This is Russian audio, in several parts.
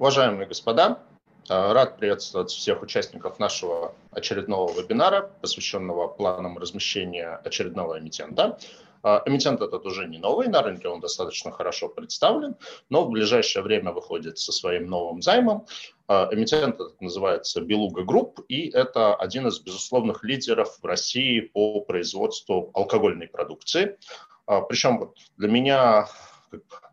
Уважаемые господа, э, рад приветствовать всех участников нашего очередного вебинара, посвященного планам размещения очередного эмитента. Э, эмитент этот уже не новый, на рынке он достаточно хорошо представлен, но в ближайшее время выходит со своим новым займом. Э, эмитент этот называется Белуга Групп, и это один из безусловных лидеров в России по производству алкогольной продукции. Причем вот для меня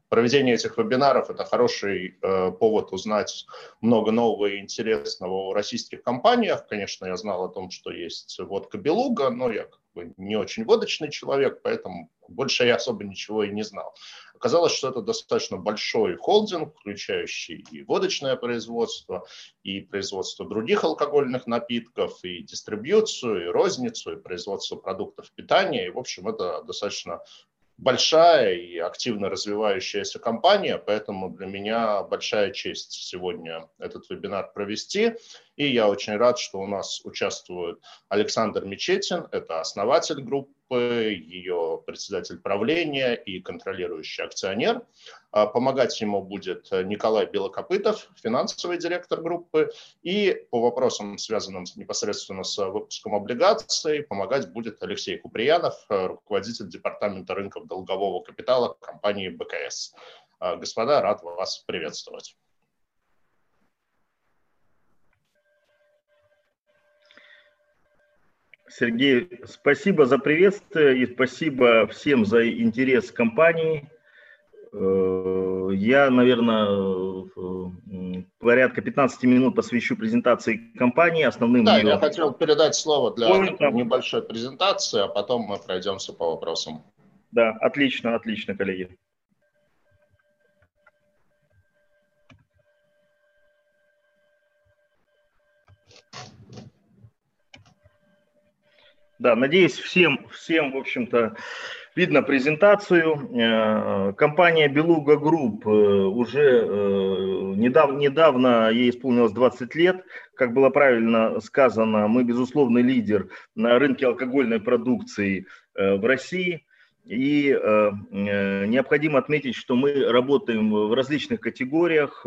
Проведение этих вебинаров – это хороший э, повод узнать много нового и интересного о российских компаниях. Конечно, я знал о том, что есть водка Белуга, но я как бы не очень водочный человек, поэтому больше я особо ничего и не знал. Оказалось, что это достаточно большой холдинг, включающий и водочное производство, и производство других алкогольных напитков, и дистрибьюцию, и розницу, и производство продуктов питания. И, в общем, это достаточно большая и активно развивающаяся компания, поэтому для меня большая честь сегодня этот вебинар провести. И я очень рад, что у нас участвует Александр Мечетин, это основатель группы, ее председатель правления и контролирующий акционер. А, помогать ему будет Николай Белокопытов, финансовый директор группы. И по вопросам, связанным непосредственно с выпуском облигаций, помогать будет Алексей Куприянов, руководитель департамента рынков долгового капитала компании БКС. А, господа, рад вас приветствовать. Сергей, спасибо за приветствие и спасибо всем за интерес к компании. Э, я, наверное, э, порядка 15 минут посвящу презентации компании, основным... Да, ее... я хотел передать слово для Понял. небольшой презентации, а потом мы пройдемся по вопросам. Да, отлично, отлично, коллеги. Да, надеюсь, всем, всем, в общем-то, видно презентацию. Э, компания Белуга Групп э, уже э, недавно, недавно ей исполнилось 20 лет. Как было правильно сказано, мы безусловный лидер на рынке алкогольной продукции в России. И необходимо отметить, что мы работаем в различных категориях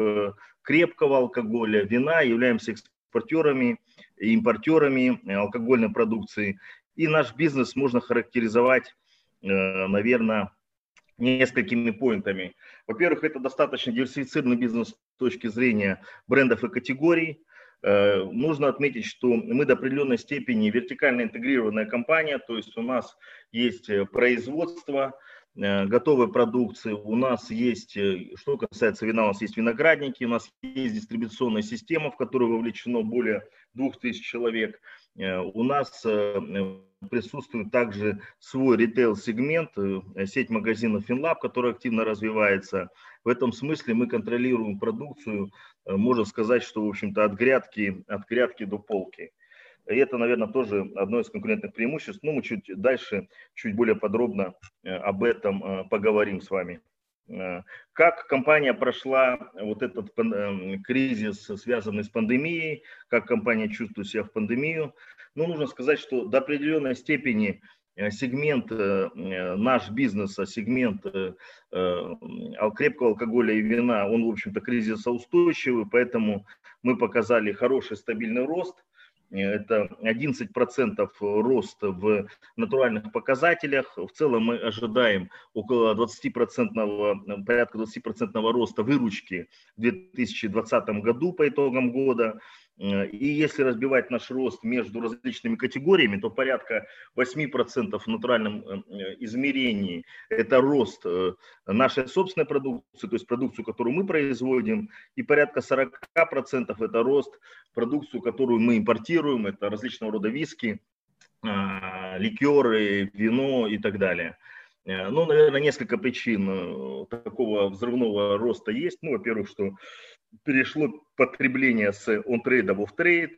крепкого алкоголя, вина, являемся экспортерами и импортерами алкогольной продукции. И наш бизнес можно характеризовать, э, наверное, несколькими поинтами. Во-первых, это достаточно диверсифицированный бизнес с точки зрения брендов и категорий. Э, нужно отметить, что мы до определенной степени вертикально интегрированная компания, то есть у нас есть э, производство, готовой продукции, у нас есть, что касается вина, у нас есть виноградники, у нас есть дистрибуционная система, в которую вовлечено более 2000 человек. У нас присутствует также свой ритейл-сегмент, э, сеть магазинов FinLab, которая активно развивается. В этом смысле мы контролируем продукцию, э, можно сказать, что, в общем-то, от грядки, от грядки до полки. И это, наверное, тоже одно из конкурентных преимуществ. Но мы чуть дальше, чуть более подробно э, об этом поговорим с вами. Как компания прошла вот этот кризис, связанный с пандемией, как компания чувствует себя в пандемию. Ну, нужно сказать, что до определенной степени э, сегмент э, э, наш бизнеса, сегмент крепкого алкоголя и вина, он, в общем-то, кризисоустойчивый, поэтому мы показали хороший стабильный рост. Это 11% рост в натуральных показателях. В целом мы ожидаем около 20%, порядка 20% роста выручки в 2020 году по итогам года. Э, и если разбивать наш рост между различными категориями, то порядка 8% в натуральном э, измерении – это рост э, нашей собственной продукции, то есть продукцию, которую мы производим, и порядка 40% это рост продукцию, которую мы импортируем, это различного рода виски, ликеры, вино и так далее. Ну, наверное, несколько причин такого взрывного роста есть. Ну, во-первых, что перешло потребление с on-trade в off-trade,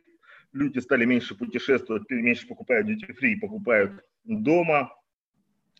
люди стали меньше путешествовать, меньше покупают duty free, покупают дома,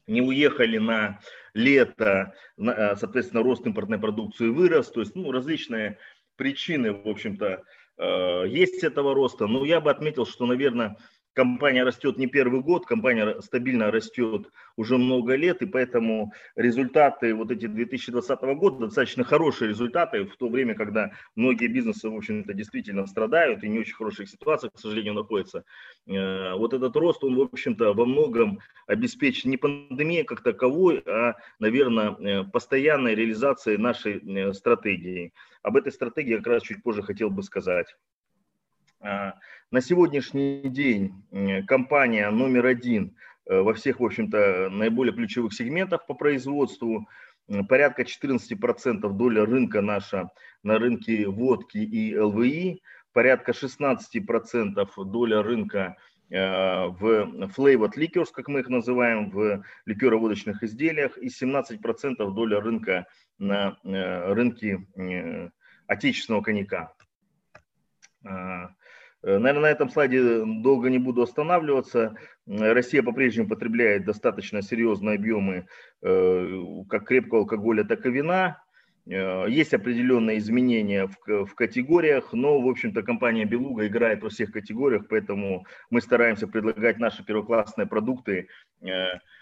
не уехали на лето, э, соответственно, рост импортной продукции вырос, то есть ну, различные причины, в общем-то, э, есть этого роста. Но я бы отметил, что, наверное, компания растет не первый год, компания стабильно растет уже много лет, и поэтому результаты вот эти 2020 года достаточно хорошие результаты в то время, когда многие бизнесы, в общем-то, действительно страдают и не очень хороших ситуациях, к сожалению, находятся. Э, вот этот рост, он, в общем-то, во многом обеспечен не пандемией как таковой, а, наверное, э, постоянной реализацией нашей э, стратегии. Об этой стратегии как раз чуть позже хотел бы сказать. На сегодняшний день компания номер один э, во всех, в общем-то, наиболее ключевых сегментах по производству. Порядка 14% доля рынка наша на рынке водки и ЛВИ. Порядка 16% доля рынка э, в flavored liquors, как мы их называем, в ликероводочных изделиях, и 17% доля рынка на э, рынке отечественного коньяка. Э, Наверное, на этом слайде долго не буду останавливаться. Россия по-прежнему потребляет достаточно серьезные объемы э, как крепкого алкоголя, так и вина. Э, есть определенные изменения в, в категориях, но, в общем-то, компания «Белуга» играет во всех категориях, поэтому мы стараемся предлагать наши первоклассные продукты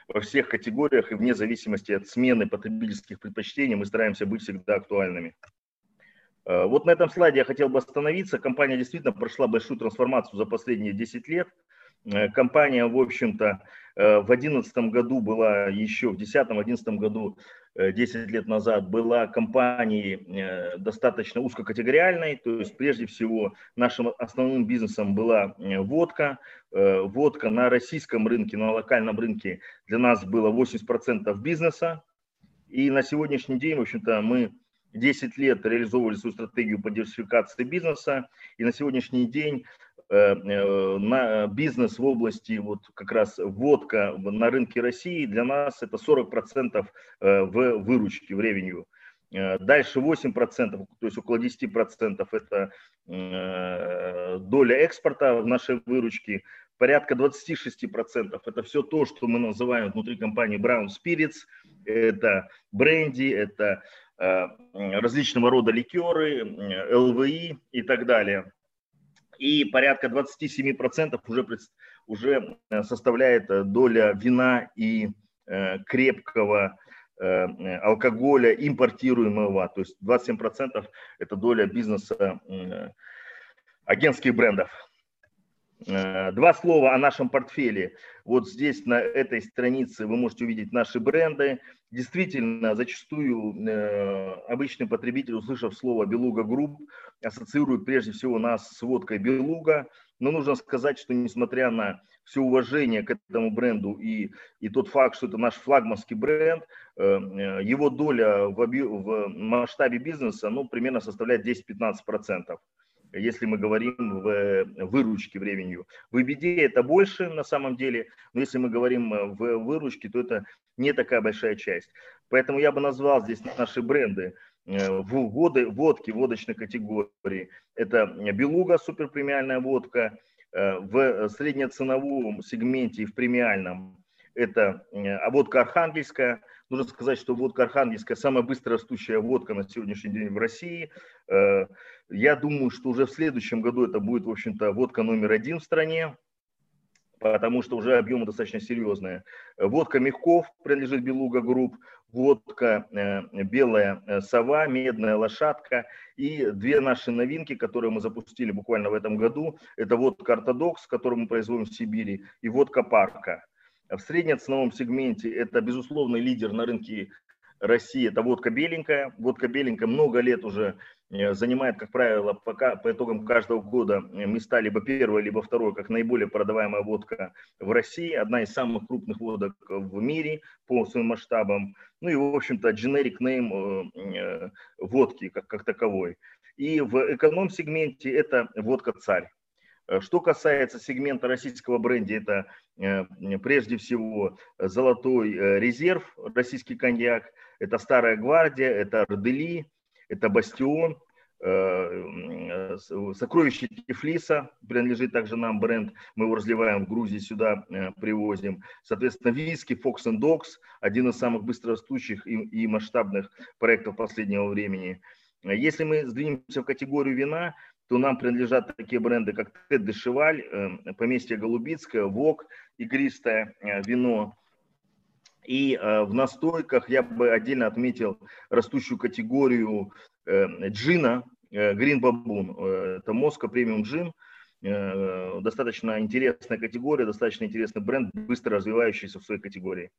во всех категориях и вне зависимости от смены потребительских предпочтений мы стараемся быть всегда актуальными. Э, вот на этом слайде я хотел бы остановиться. Компания действительно прошла большую трансформацию за последние 10 лет. Э, компания, в общем-то, э, в 2011 году была еще, в 2010-2011 году, 10 лет назад, была компанией достаточно узкокатегориальной. То есть, прежде всего, нашим основным бизнесом была водка. Водка на российском рынке, на локальном рынке для нас было 80% бизнеса. И на сегодняшний день, в общем-то, мы 10 лет реализовывали свою стратегию по диверсификации бизнеса, и на сегодняшний день э, э, на бизнес в области вот как раз водка на рынке России для нас это 40% э, в выручке, в ревенью. Дальше 8%, то есть около 10% это доля экспорта в нашей выручке, порядка 26% это все то, что мы называем внутри компании Brown Spirits, это бренди, это различного рода ликеры, ЛВИ и так далее. И порядка 27% уже, уже э, составляет э, доля вина и крепкого алкоголя импортируемого, то есть 27% это доля бизнеса агентских брендов. Два слова о нашем портфеле. Вот здесь на этой странице вы можете увидеть наши бренды. Действительно, зачастую э, обычный потребитель, услышав слово «Белуга Групп», ассоциирует прежде всего нас с водкой «Белуга», но нужно сказать, что несмотря на все уважение к этому бренду и, и тот факт, что это наш флагманский бренд, э, э его доля в, в масштабе бизнеса ну, примерно составляет 10-15% если мы говорим в выручке в ревенью. В EBD это больше на самом деле, но если мы говорим э, в выручке, то это не такая большая часть. Поэтому я бы назвал здесь наши бренды э, в воды, водки, водочной категории. Это Белуга, суперпремиальная водка. Э, в среднеценовом сегменте и в премиальном это водка архангельская. Нужно сказать, что водка архангельская самая быстро растущая водка на сегодняшний день в России. Я думаю, что уже в следующем году это будет, в общем-то, водка номер один в стране, потому что уже объемы достаточно серьезные. Водка Мягков принадлежит Белуга Групп, водка э, Белая э, Сова, Медная Лошадка и две наши новинки, которые мы запустили буквально в этом году. Это водка Ортодокс, которую мы производим в Сибири, и водка Парка. В среднеценовом сегменте это, безусловно, лидер на рынке России, это водка беленькая. Водка беленькая много лет уже Э, занимает, как правило, пока, по итогам каждого года места либо первое, либо второе, как наиболее продаваемая водка в России, одна из самых крупных водок в мире по своим масштабам, ну и, в общем-то, generic name э, э, водки как, как таковой. И в эконом-сегменте это водка «Царь». Что касается сегмента российского бренда, это прежде всего золотой резерв, российский коньяк, это Старая Гвардия, это Родели, это Бастион, э, Сокровище Тифлиса принадлежит также нам бренд, мы его разливаем в Грузии, сюда э, привозим. Соответственно, виски Fox and Dogs, один из самых быстрорастущих и масштабных проектов последнего времени. Если мы сдвинемся в категорию вина, то нам принадлежат такие бренды, как Тед де Шеваль, поместье Голубицкое, Вок, игристое вино. И в настойках я бы отдельно отметил растущую категорию джина, Green Baboon. Это Моска премиум джин, достаточно интересная категория, достаточно интересный бренд, быстро развивающийся в своей категории.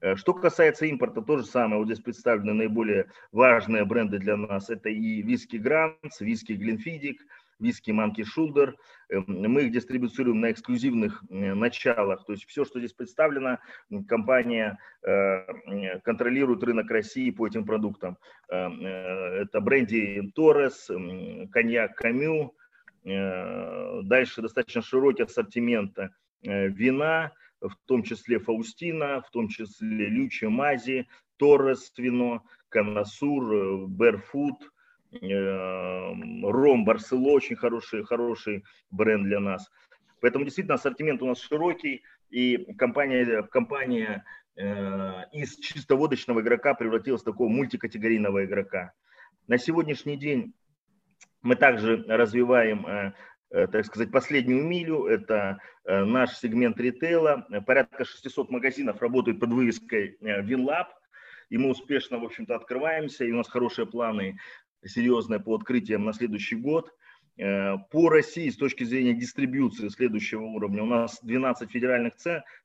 Э, что касается импорта, то же самое. Вот здесь представлены наиболее важные бренды для нас. Это и виски Гранц, виски Глинфидик, виски Манки Шулдер. Эм, мы их дистрибуцируем на эксклюзивных э, началах. То есть все, что здесь представлено, компания э, контролирует рынок России по этим продуктам. Это бренди Торрес, коньяк Камю. Дальше достаточно широкий ассортимент вина, в том числе Фаустина, в том числе Лючи Мази, Торрес вино, Канасур, Берфуд, э, Ром Барсело, очень хороший, хороший бренд для нас. Поэтому действительно ассортимент у нас широкий, и компания, компания э, из чисто водочного игрока превратилась в такого мультикатегорийного игрока. На сегодняшний день мы также развиваем э, Э, так сказать, последнюю милю. Это э, наш сегмент ритейла. Порядка 600 магазинов работают под вывеской WinLab. Э, и мы успешно, в общем-то, открываемся. И у нас хорошие планы серьезные по открытиям на следующий год. По России с точки зрения дистрибьюции следующего уровня у нас 12 федеральных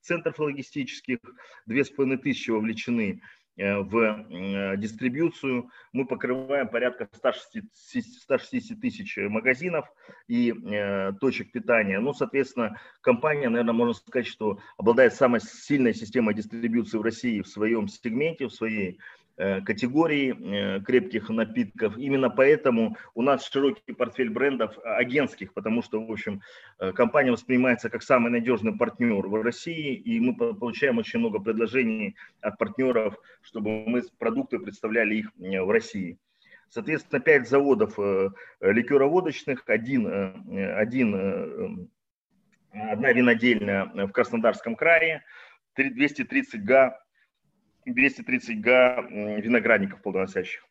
центров логистических, 2500 вовлечены Э, в э, дистрибьюцию. Мы покрываем порядка 160, тысяч магазинов и э, точек питания. Ну, соответственно, компания, наверное, можно сказать, что обладает самой сильной системой дистрибьюции в России в своем сегменте, в своей Э, категории э, крепких напитков. Именно поэтому у нас широкий портфель брендов агентских, потому что, в общем, э, компания воспринимается как самый надежный партнер в России, и мы получаем очень много предложений от партнеров, чтобы мы продукты представляли их в России. Соответственно, пять заводов ликероводочных, один, один, одна винодельня в Краснодарском крае, 230 га 230 га виноградников плодоносящих.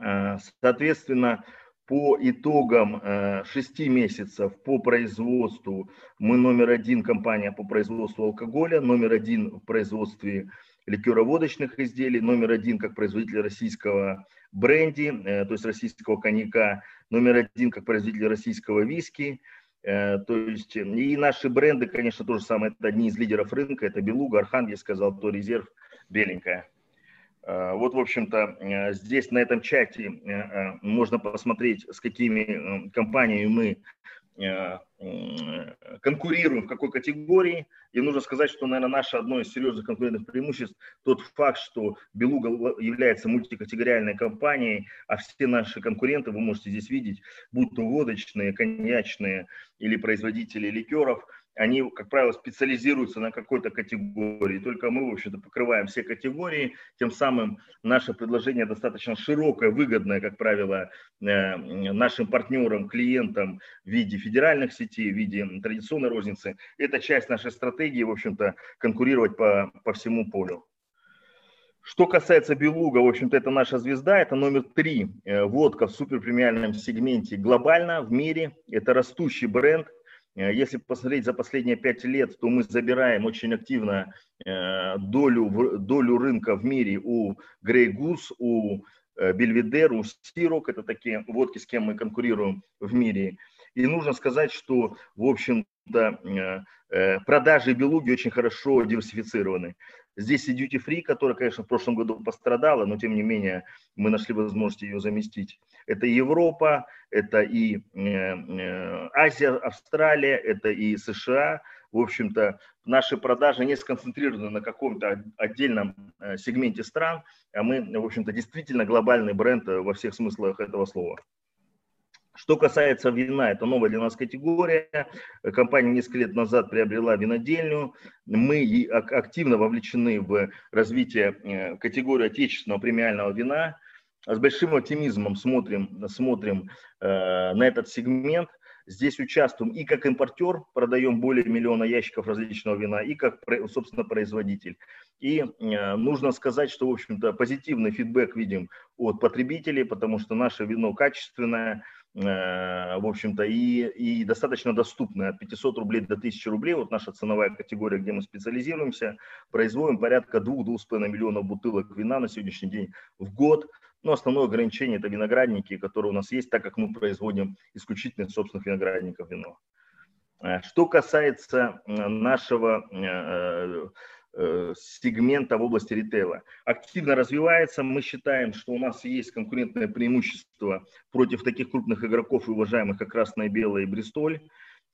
Э, соответственно, по итогам 6 э, месяцев по производству мы номер один компания по производству алкоголя, номер один в производстве ликероводочных изделий, номер один как производитель российского бренди, э, то есть российского коньяка, номер один как производитель российского виски, то есть и наши бренды, конечно, тоже самое, это одни из лидеров рынка, это Белуга, Архангельская, Золотой резерв – беленькая. Э, вот, в общем-то, э, здесь на этом чате э, можно посмотреть, с какими компаниями мы конкурируем, в какой категории. И нужно сказать, что, наверное, наше одно из серьезных конкурентных преимуществ тот факт, что Белуга является мультикатегориальной компанией, а все наши конкуренты, вы можете здесь видеть, будь то водочные, коньячные или производители ликеров – они, как правило, специализируются на какой-то категории. Только мы, в общем-то, покрываем все категории. Тем самым наше предложение достаточно широкое, выгодное, как правило, э, нашим партнерам, клиентам в виде федеральных сетей, в виде традиционной розницы. Это часть нашей стратегии, в общем-то, конкурировать по, по всему полю. Что касается Белуга, в общем-то, это наша звезда, это номер три э, водка в суперпремиальном сегменте глобально в мире. Это растущий бренд – если посмотреть за последние пять лет, то мы забираем очень активно э, долю, долю рынка в мире у Grey Goose, у Бельведер, у Сирок. Это такие водки, с кем мы конкурируем в мире. И нужно сказать, что, в общем-то, э, продажи Белуги очень хорошо диверсифицированы. Здесь и Duty Free, которая, конечно, в прошлом году пострадала, но тем не менее мы нашли возможность ее заместить. Это Европа, это и э, э, Азия, Австралия, это и США. В общем-то, наши продажи не сконцентрированы на каком-то отдельном э, сегменте стран, а мы, в общем-то, действительно глобальный бренд во всех смыслах этого слова. Что касается вина, это новая для нас категория. Компания несколько лет назад приобрела винодельню. Мы активно вовлечены в развитие э, категории отечественного премиального вина. С большим оптимизмом смотрим, смотрим э, на этот сегмент. Здесь участвуем и как импортер, продаем более миллиона ящиков различного вина, и как, собственно, производитель. И нужно сказать, что, в общем-то, позитивный фидбэк видим от потребителей, потому что наше вино качественное, Э, в общем-то, и, и достаточно доступны от 500 рублей до 1000 рублей. Вот наша ценовая категория, где мы специализируемся, производим порядка 2-2,5 миллионов бутылок вина на сегодняшний день в год. Но основное ограничение – это виноградники, которые у нас есть, так как мы производим исключительно собственных виноградников вино. Э, что касается э, нашего Э, сегмента в области ритейла. Активно развивается. Мы считаем, что у нас есть конкурентное преимущество против таких крупных игроков и уважаемых, как Красное, Белое и Бристоль.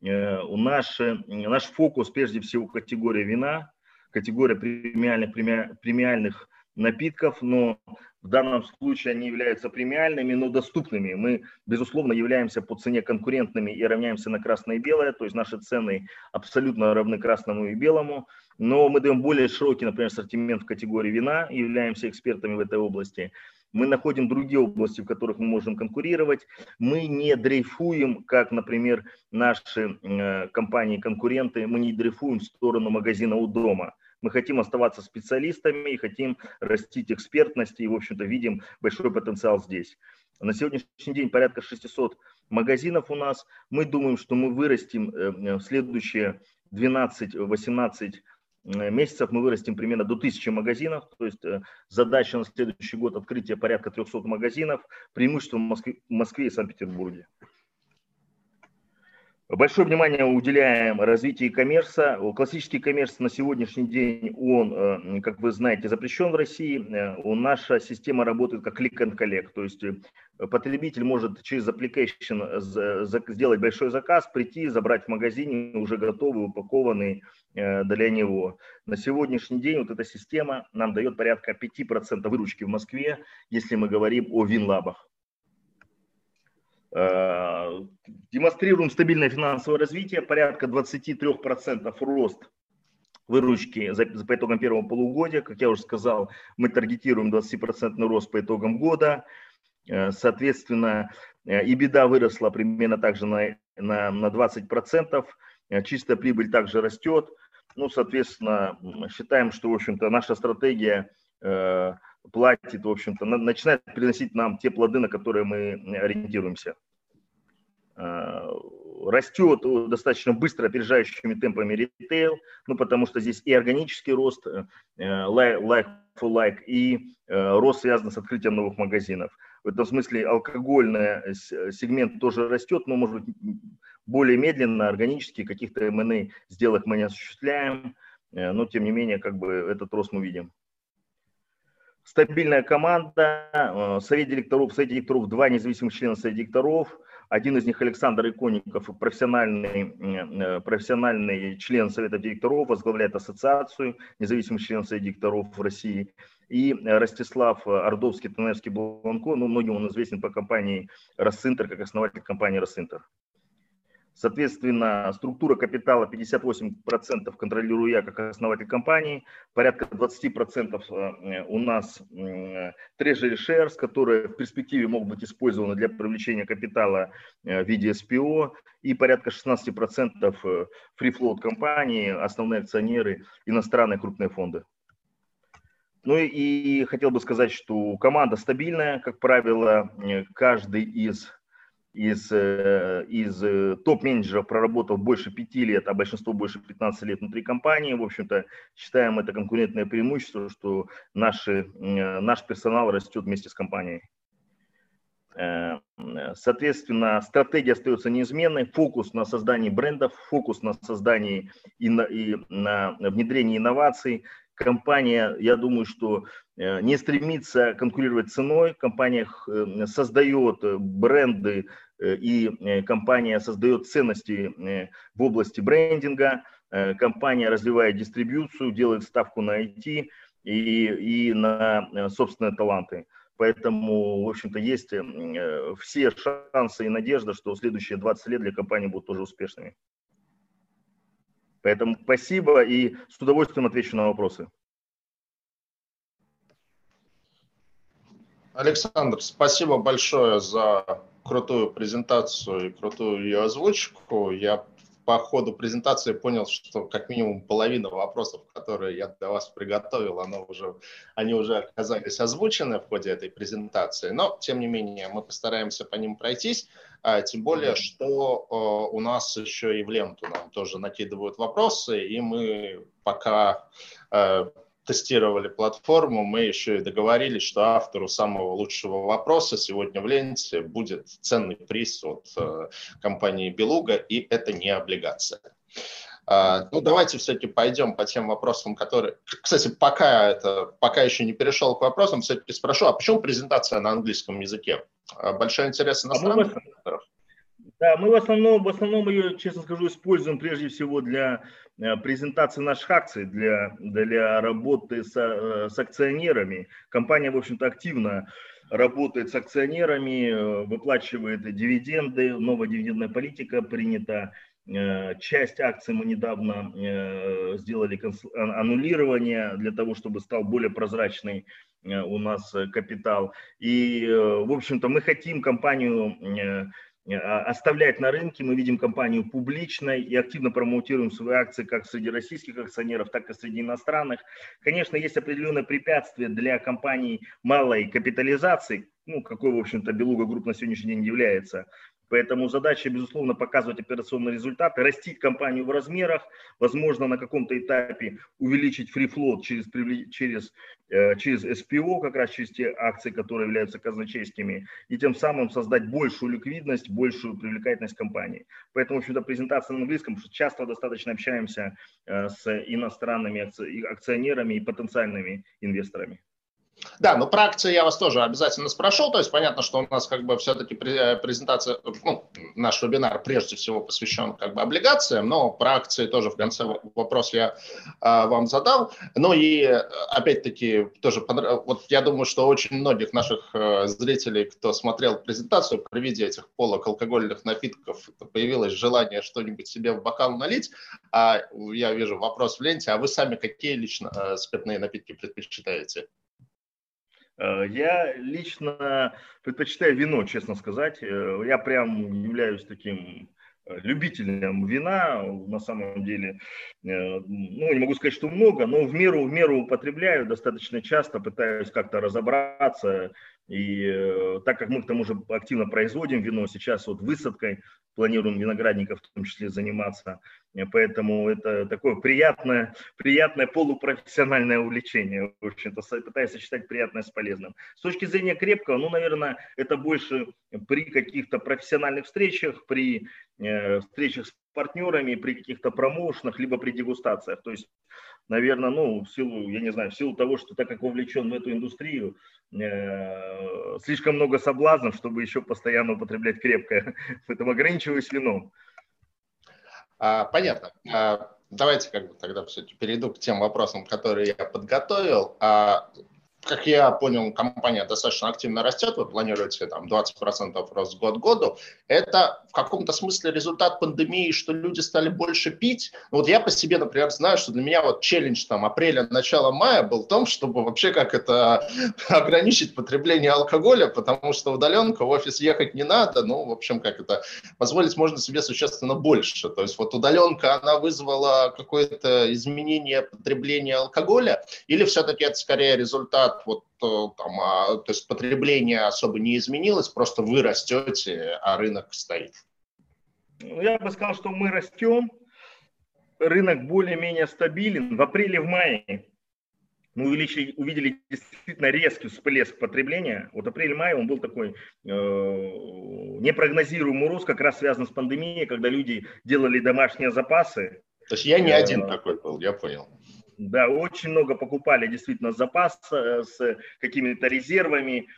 Э, у наш, наш фокус прежде всего категория вина, категория премиальных, премиальных напитков, но в данном случае они являются премиальными, но доступными. Мы, безусловно, являемся по цене конкурентными и равняемся на красное и белое, то есть наши цены абсолютно равны красному и белому, но мы даем более широкий, например, ассортимент в категории вина, являемся экспертами в этой области. Мы находим другие области, в которых мы можем конкурировать. Мы не дрейфуем, как, например, наши э, компании-конкуренты, мы не дрейфуем в сторону магазина у дома – мы хотим оставаться специалистами и хотим растить экспертность, и, в общем-то, видим большой потенциал здесь. На сегодняшний день порядка 600 магазинов у нас. Мы думаем, что мы вырастим э, в следующие 12-18 э, месяцев мы вырастим примерно до 1000 магазинов, то есть э, задача на следующий год открытие порядка 300 магазинов, преимущество в Москве, в Москве и Санкт-Петербурге. Большое внимание уделяем развитию коммерса. Классический коммерс на сегодняшний день, он, э, как вы знаете, запрещен в России. Э, наша система работает как click and collect, то есть э, потребитель может через application сделать большой заказ, прийти, забрать в магазине уже готовый, упакованный для него. На сегодняшний день вот эта система нам дает порядка 5% выручки в Москве, если мы говорим о винлабах. Э, демонстрируем стабильное финансовое развитие, порядка 23% рост выручки за, по итогам первого полугодия. Как я уже сказал, мы таргетируем 20% рост по итогам года. Э, соответственно, э, и беда выросла примерно также на, на, на 20%. Чистая прибыль также растет. Ну, соответственно, считаем, что, в общем-то, наша стратегия платит, в общем-то, начинает приносить нам те плоды, на которые мы ориентируемся. Э, растет достаточно быстро, опережающими темпами ритейл, ну, потому что здесь и органический рост, э, like for like, и э, рост связан с открытием новых магазинов. В этом смысле алкогольный сегмент тоже растет, но, может быть, более медленно, органически, каких-то M&A сделок мы не осуществляем, но, тем не менее, как бы этот рост мы видим. Стабильная команда, совет директоров, совет директоров, два независимых члена совета директоров – один из них Александр Иконников, профессиональный, э, профессиональный член Совета директоров, возглавляет ассоциацию независимых членов Совета директоров в России. И Ростислав Ордовский, Таневский Бланко, ну, многим он известен по компании Рассинтер, как основатель компании Рассинтер. Соответственно, структура капитала 58% контролирую я как основатель компании, порядка 20% э, у нас treasury shares, которые в перспективе могут быть использованы для привлечения капитала э, в виде SPO, и порядка 16% э, free float компании, основные акционеры, иностранные крупные фонды. Ну и хотел бы сказать, что команда стабильная, как правило, каждый из из, э, из э, топ-менеджеров проработал больше пяти лет, а большинство больше 15 лет внутри компании. В общем-то, считаем это конкурентное преимущество, что наши, э, наш персонал растет вместе с компанией. Соответственно, стратегия остается неизменной. Фокус на создании брендов, фокус на создании и на, и на внедрении инноваций. Компания, я думаю, что не стремится конкурировать ценой. Компания создает бренды Э, и э, компания создает ценности э, в области брендинга, компания развивает дистрибьюцию, делает ставку на IT и, и на собственные таланты. Поэтому, в общем-то, есть все шансы и надежда, что следующие 20 лет для компании будут тоже успешными. Поэтому спасибо и с удовольствием отвечу на вопросы. Александр, спасибо большое за крутую презентацию и крутую ее озвучку. Я по ходу презентации понял, что как минимум половина вопросов, которые я для вас приготовил, оно уже, они уже оказались озвучены в ходе этой презентации. Но, тем не менее, мы постараемся по ним пройтись. А, тем более, что у нас еще и в ленту нам тоже накидывают вопросы, и мы пока тестировали платформу, мы еще и договорились, что автору самого лучшего вопроса сегодня в ленте будет ценный приз от э, компании Белуга, и это не облигация. Uh, ну, давайте все-таки пойдем по тем вопросам, которые... Кстати, пока, это, пока еще не перешел к вопросам, все-таки спрошу, а почему презентация на английском языке? Uh, большой интерес иностранных а авторов? Да, мы в основном, в основном ее, честно скажу, используем прежде всего для э, презентации наших акций, для, для работы с, э, с акционерами. Компания, в общем-то, активно работает с акционерами, э, выплачивает дивиденды, новая дивидендная политика принята. Часть акций мы недавно сделали аннулирование для того, чтобы стал более прозрачный у нас капитал. И, в общем-то, мы хотим компанию оставлять на рынке. Мы видим компанию публичной и активно промоутируем свои акции как среди российских акционеров, так и среди иностранных. Конечно, есть определенное препятствие для компаний малой капитализации, ну, какой, в общем-то, Белуга Групп на сегодняшний день является. Поэтому задача, безусловно, показывать операционные результаты, растить компанию в размерах, возможно, на каком-то этапе увеличить free float через, через, э, через SPO, как раз через те акции, которые являются казначейскими, и тем самым создать большую ликвидность, большую привлекательность компании. Поэтому, в общем-то, презентация на английском, что часто достаточно общаемся э, с иностранными акционерами и потенциальными инвесторами. Да, но про акции я вас тоже обязательно спрошу. То есть понятно, что у нас как бы все-таки презентация, ну, наш вебинар прежде всего посвящен как бы облигациям, но про акции тоже в конце вопрос я а, вам задал. Ну и опять-таки тоже, вот я думаю, что очень многих наших э, зрителей, кто смотрел презентацию, при виде этих полок алкогольных напитков появилось желание что-нибудь себе в бокал налить. А я вижу вопрос в ленте, а вы сами какие лично э, спиртные напитки предпочитаете? Э, я лично предпочитаю вино, честно сказать. Э, я прям являюсь таким э, любителем вина, на самом деле, ну, не могу сказать, что много, но в меру, в меру употребляю достаточно часто, пытаюсь как-то разобраться, и так как мы к тому же активно производим вино, сейчас вот высадкой планируем виноградников в том числе заниматься. Поэтому это такое приятное, приятное полупрофессиональное увлечение. В общем-то, пытаюсь сочетать приятное с полезным. С точки зрения крепкого, ну, наверное, это больше при каких-то профессиональных встречах, при э, встречах с партнерами, при каких-то промоушенах, либо при дегустациях. То есть, наверное, ну, в силу, я не знаю, в силу того, что так как вовлечен в эту индустрию, э, слишком много соблазнов, чтобы еще постоянно употреблять крепкое. Поэтому ограничиваюсь вином. А, понятно. А, давайте как бы тогда все-таки перейду к тем вопросам, которые я подготовил. А, как я понял, компания достаточно активно растет, вы планируете там 20% рост год году. Это в каком-то смысле результат пандемии, что люди стали больше пить. Вот я по себе, например, знаю, что для меня вот челлендж там апреля, начала мая был в том, чтобы вообще как это ограничить потребление алкоголя, потому что удаленка, в офис ехать не надо, ну, в общем, как это, позволить можно себе существенно больше. То есть вот удаленка, она вызвала какое-то изменение потребления алкоголя, или все-таки это скорее результат вот э, там, а, то есть потребление особо не изменилось, просто вы растете, а рынок стоит? Ну, я бы сказал, что мы растем, рынок более-менее стабилен. В апреле, в мае мы увеличили, увидели действительно резкий всплеск потребления. Вот апрель-май он был такой э, непрогнозируемый рост, как раз связан с пандемией, когда люди делали домашние запасы. То есть я не э, один такой был, я понял. Да, очень много покупали действительно запас э, с какими-то резервами,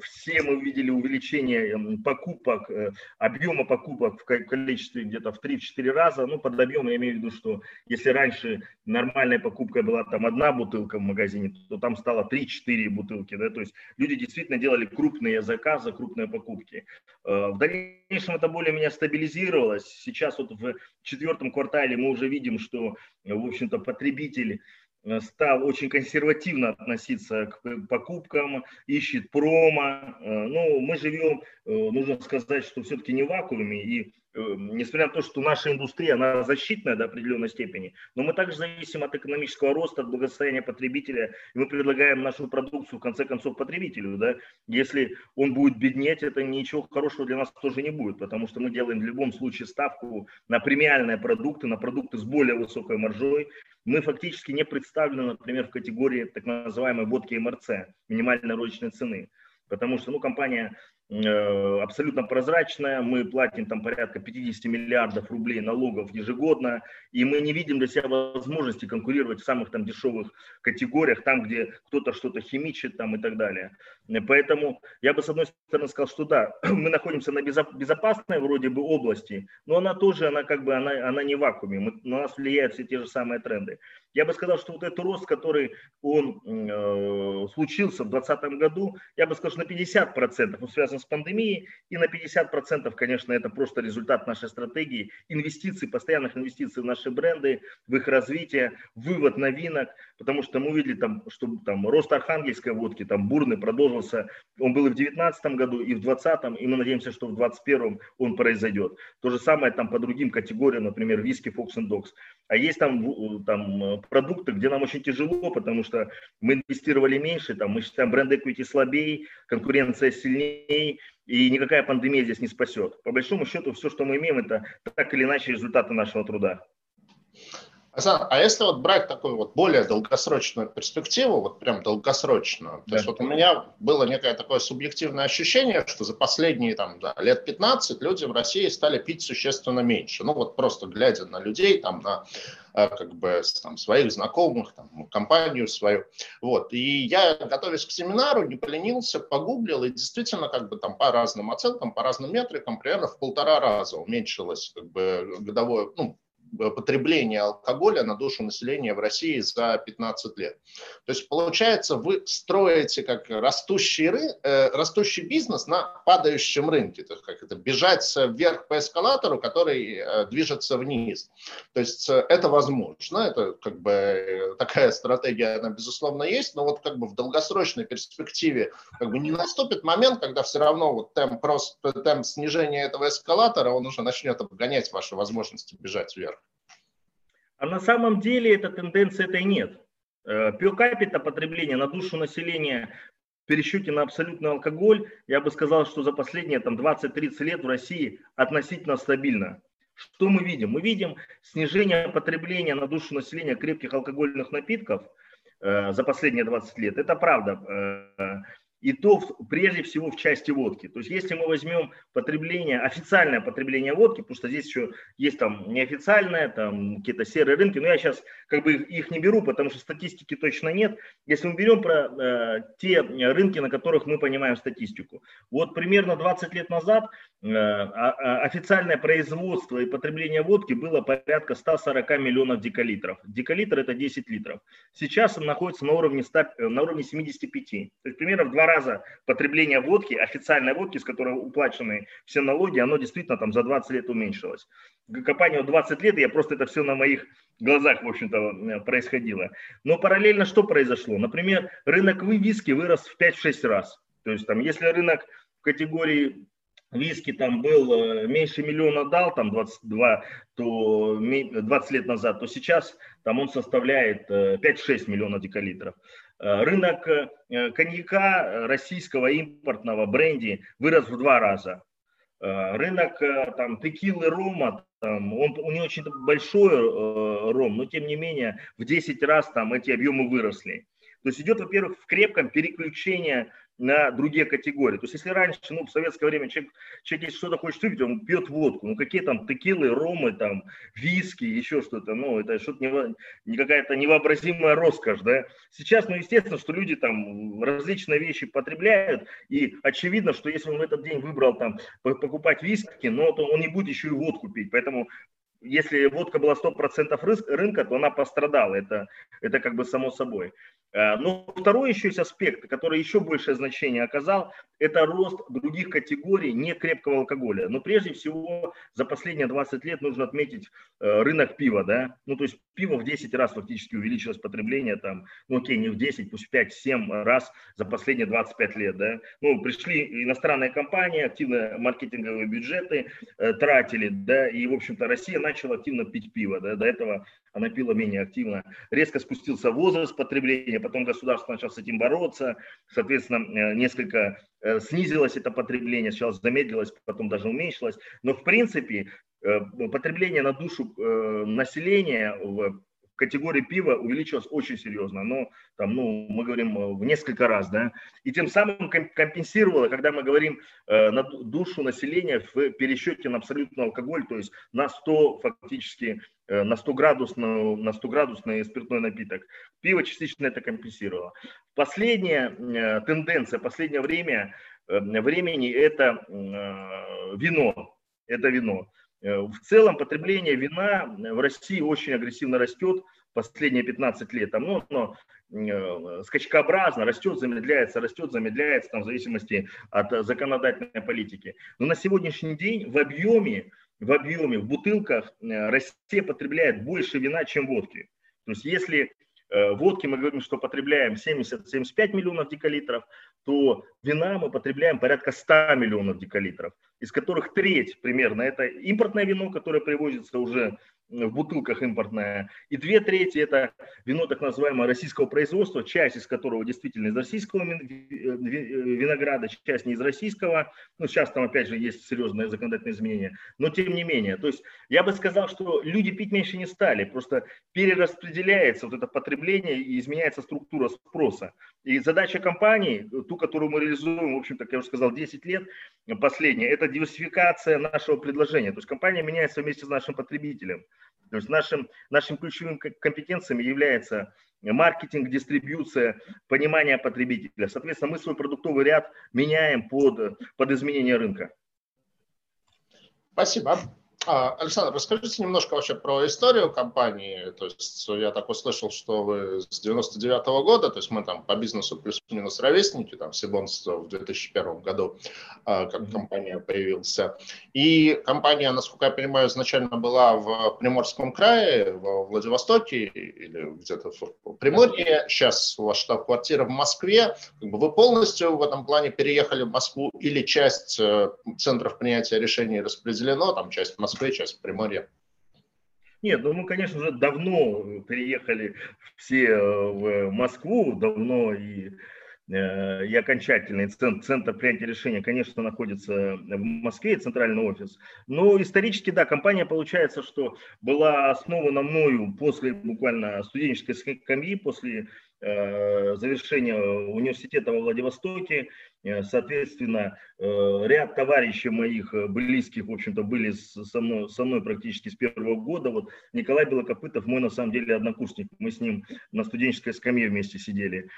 все мы видели увеличение покупок, э, объема покупок в количестве где-то в 3-4 раза. Ну, под объем я имею в виду, что если раньше нормальная покупка была там одна бутылка в магазине, то там стало 3-4 бутылки. Да? То есть люди действительно делали крупные заказы, крупные покупки. Э, в дальнейшем это более-менее стабилизировалось. Сейчас вот в четвертом квартале мы уже видим, что, в общем-то, потребитель Э, стал очень консервативно относиться к покупкам, ищет промо. Э, ну, мы живем, э, нужно сказать, что все-таки не в вакууме, и несмотря на то, что наша индустрия, она защитная до определенной степени, но мы также зависим от экономического роста, от благосостояния потребителя, и мы предлагаем нашу продукцию, в конце концов, потребителю. Да? Если он будет беднеть, это ничего хорошего для нас тоже не будет, потому что мы делаем в любом случае ставку на премиальные продукты, на продукты с более высокой маржой. Мы фактически не представлены, например, в категории так называемой водки МРЦ, минимальной розничной цены. Потому что ну, компания Э, абсолютно прозрачная, мы платим там порядка 50 миллиардов рублей налогов ежегодно, и мы не видим для себя возможности конкурировать в самых там дешевых категориях, там, где кто-то что-то химичит там и так далее. Поэтому я бы с одной стороны сказал, что да, мы находимся на безопасной вроде бы области, но она тоже, она как бы, она, она не в вакууме, мы, на нас влияют все те же самые тренды. Я бы сказал, что вот этот рост, который он э, случился в 2020 году, я бы сказал, что на 50% он связан с пандемией, и на 50%, конечно, это просто результат нашей стратегии, инвестиций, постоянных инвестиций в наши бренды, в их развитие, вывод новинок, потому что мы увидели, там, что там, рост архангельской водки, там бурный продолжился, он был и в 2019 году, и в 2020, и мы надеемся, что в 2021 он произойдет. То же самое там по другим категориям, например, виски Fox Dogs. А есть там, там продукты, где нам очень тяжело, потому что мы инвестировали меньше, там, мы считаем бренд equity слабее, конкуренция сильнее, и никакая пандемия здесь не спасет. По большому счету, все, что мы имеем, это так или иначе результаты нашего труда. Асан, а если вот брать такую вот более долгосрочную перспективу, вот прям долгосрочную, да. то есть вот у меня было некое такое субъективное ощущение, что за последние там да, лет 15 люди в России стали пить существенно меньше. Ну вот просто глядя на людей, там на э, как бы там, своих знакомых, там, компанию свою. Вот. И я, готовясь к семинару, не поленился, погуглил, и действительно как бы там по разным оценкам, по разным метрикам, примерно в полтора раза уменьшилось как бы годовое, ну, потребления алкоголя на душу населения в России за 15 лет. То есть, получается, вы строите как растущий, э, растущий бизнес на падающем рынке. То есть, как это, бежать вверх по эскалатору, который э, движется вниз. То есть, э, это возможно, это как бы э, такая стратегия, она безусловно есть, но вот как бы в долгосрочной перспективе как бы не наступит момент, когда все равно вот темп, просто, темп снижения этого эскалатора, он уже начнет обгонять ваши возможности бежать вверх. А на самом деле эта тенденция этой нет. Per capita потребление на душу населения в пересчете на абсолютный алкоголь, я бы сказал, что за последние там, 20-30 лет в России относительно стабильно. Что мы видим? Мы видим снижение потребления на душу населения крепких алкогольных напитков э, за последние 20 лет. Это правда. Э, и то прежде всего в части водки. То есть если мы возьмем потребление, официальное потребление водки, потому что здесь еще есть там неофициальное, там какие-то серые рынки, но я сейчас как бы их не беру, потому что статистики точно нет. Если мы берем про э, те рынки, на которых мы понимаем статистику. Вот примерно 20 лет назад э, официальное производство и потребление водки было порядка 140 миллионов декалитров. Декалитр это 10 литров. Сейчас он находится на уровне, 100, на уровне 75. То есть примерно в два раза потребление водки, официальной водки, с которой уплачены все налоги, оно действительно там за 20 лет уменьшилось. Компания 20 лет, я просто это все на моих глазах, в общем-то, э, происходило. Но параллельно что произошло? Например, рынок виски вырос в 5-6 раз. То есть там, если рынок в категории виски там был э, меньше миллиона дал, там 22, то 20 лет назад, то сейчас там он составляет 5-6 э, миллионов декалитров. Э, рынок э, коньяка российского импортного бренди вырос в два раза. Э, рынок там, текилы рома, там, он не очень большой ром, но тем не менее в 10 раз там эти объемы выросли. То есть идет, во-первых, в крепком переключении на другие категории. То есть если раньше, ну, в советское время человек, человек если что-то хочет выпить, он пьет водку. Ну, какие там текилы, ромы, там, виски, еще что-то. Ну, это что-то не, не какая-то невообразимая роскошь, да. Сейчас, ну, естественно, что люди там различные вещи потребляют, и очевидно, что если он в этот день выбрал там покупать виски, но то он не будет еще и водку пить. Поэтому если водка была 100% рынка, то она пострадала. Это, это как бы само собой. Э, но второй еще есть аспект, который еще большее значение оказал, это рост других категорий не крепкого алкоголя. Но прежде всего за последние 20 лет нужно отметить э, рынок пива. Да? Ну, то есть пива в 10 раз фактически увеличилось потребление, там, ну окей, не в 10, пусть в 5-7 раз за последние 25 лет, да. Ну, пришли иностранные компании, активно маркетинговые бюджеты э, тратили, да, и, в общем-то, Россия начала активно пить пиво, да, до этого она пила менее активно. Резко спустился возраст потребления, потом государство начало с этим бороться, соответственно, э, несколько э, снизилось это потребление, сначала замедлилось, потом даже уменьшилось, но, в принципе, потребление на душу э, населения в категории пива увеличилось очень серьезно, но там, ну, мы говорим э, в несколько раз, да, и тем самым компенсировало, когда мы говорим на душу населения в пересчете на абсолютный алкоголь, то есть на 100 фактически, на 100 градусный, на 100 градусный спиртной напиток. Пиво частично это компенсировало. Последняя тенденция, последнее время, времени это вино, это вино. Э, в целом потребление вина в России очень агрессивно растет последние 15 лет. Там, ну, но э, скачкообразно растет, замедляется, растет, замедляется там, в зависимости от законодательной политики. Но на сегодняшний день в объеме, в объеме, в бутылках э, Россия потребляет больше вина, чем водки. То есть если водки мы говорим, что потребляем 70-75 миллионов декалитров, то вина мы потребляем порядка 100 миллионов декалитров, из которых треть примерно это импортное вино, которое привозится уже в бутылках импортное, и две трети это вино так называемого российского производства, часть из которого действительно из российского винограда, часть не из российского, ну сейчас там опять же есть серьезные законодательные изменения, но тем не менее, то есть я бы сказал, что люди пить меньше не стали, просто перераспределяется вот это потребление и изменяется структура спроса. И задача компании, ту, которую мы реализуем, в общем-то, как я уже сказал, 10 лет, последняя, это диверсификация нашего предложения. То есть компания меняется вместе с нашим потребителем. То есть нашим, нашим ключевым компетенциями является маркетинг, дистрибьюция, понимание потребителя. Соответственно, мы свой продуктовый ряд меняем под, под изменение рынка. Спасибо. А, Александр, расскажите немножко вообще про историю компании. То есть я так услышал, что вы с 99 -го года, то есть мы там по бизнесу плюс-минус ровесники, там Сибонс в 2001 году, а, как компания появился. И компания, насколько я понимаю, изначально была в Приморском крае, в Владивостоке или где-то в Приморье. Сейчас у вас штаб-квартира в Москве. Как бы вы полностью в этом плане переехали в Москву или часть э, центров принятия решений распределено, там часть в Москве часть в Приморье? Нет, ну мы, конечно, уже давно переехали все э, в Москву, давно и э, и окончательный центр, центр принятия решения, конечно, находится в Москве, центральный офис. Но исторически, да, компания, получается, что была основана мною после буквально студенческой скамьи, после э, завершения университета во Владивостоке. Э, соответственно, э, ряд товарищей моих э, близких, в общем-то, были со мной, со мной практически с первого года. Вот Николай Белокопытов мой, на самом деле, однокурсник. Мы с ним на студенческой скамье вместе сидели.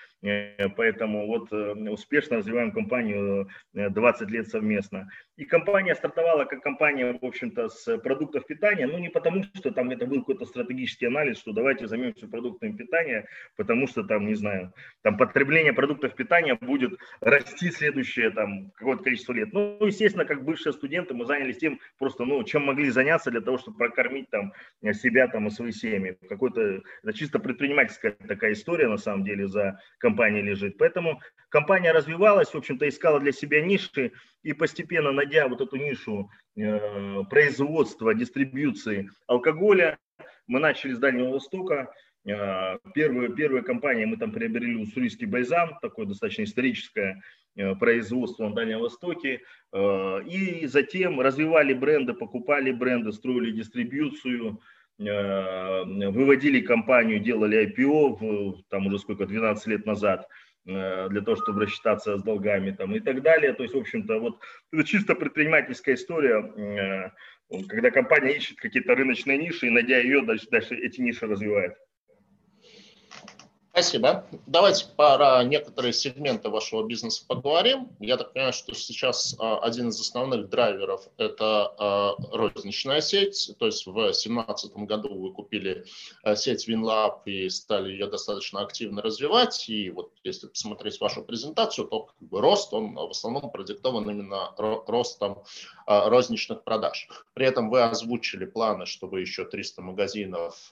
Поэтому вот успешно развиваем компанию 20 лет совместно. И компания стартовала как компания, в общем-то, с продуктов питания. Ну, не потому, что там это был какой-то стратегический анализ, что давайте займемся продуктами питания, потому что там, не знаю, там потребление продуктов питания будет расти следующее там какое-то количество лет. Ну, естественно, как бывшие студенты, мы занялись тем просто, ну, чем могли заняться для того, чтобы прокормить там себя там и свои семьи. Какой-то, это чисто предпринимательская такая история, на самом деле, за компанией лежит. Поэтому компания развивалась, в общем-то, искала для себя ниши, и постепенно, найдя вот эту нишу э, производства, дистрибьюции алкоголя, мы начали с Дальнего Востока, э, Первую, первую компанию мы там приобрели уссурийский бальзам, такое достаточно историческое Э, производства на Дальнем Востоке. Э, и затем развивали бренды, покупали бренды, строили дистрибьюцию, э, выводили компанию, делали IPO, там уже сколько, 12 лет назад, для того, чтобы рассчитаться с долгами там, и так далее. То есть, в общем-то, вот это чисто предпринимательская история, когда компания ищет какие-то рыночные ниши и, найдя ее, дальше, дальше эти ниши развивает. Спасибо. Давайте про некоторые сегменты вашего бизнеса поговорим. Я так понимаю, что сейчас а, один из основных драйверов – это а, розничная сеть. То есть в 2017 году вы купили а, сеть WinLab и стали ее достаточно активно развивать. И вот если посмотреть вашу презентацию, то как бы рост, он в основном продиктован именно ростом розничных продаж. При этом вы озвучили планы, чтобы еще 300 магазинов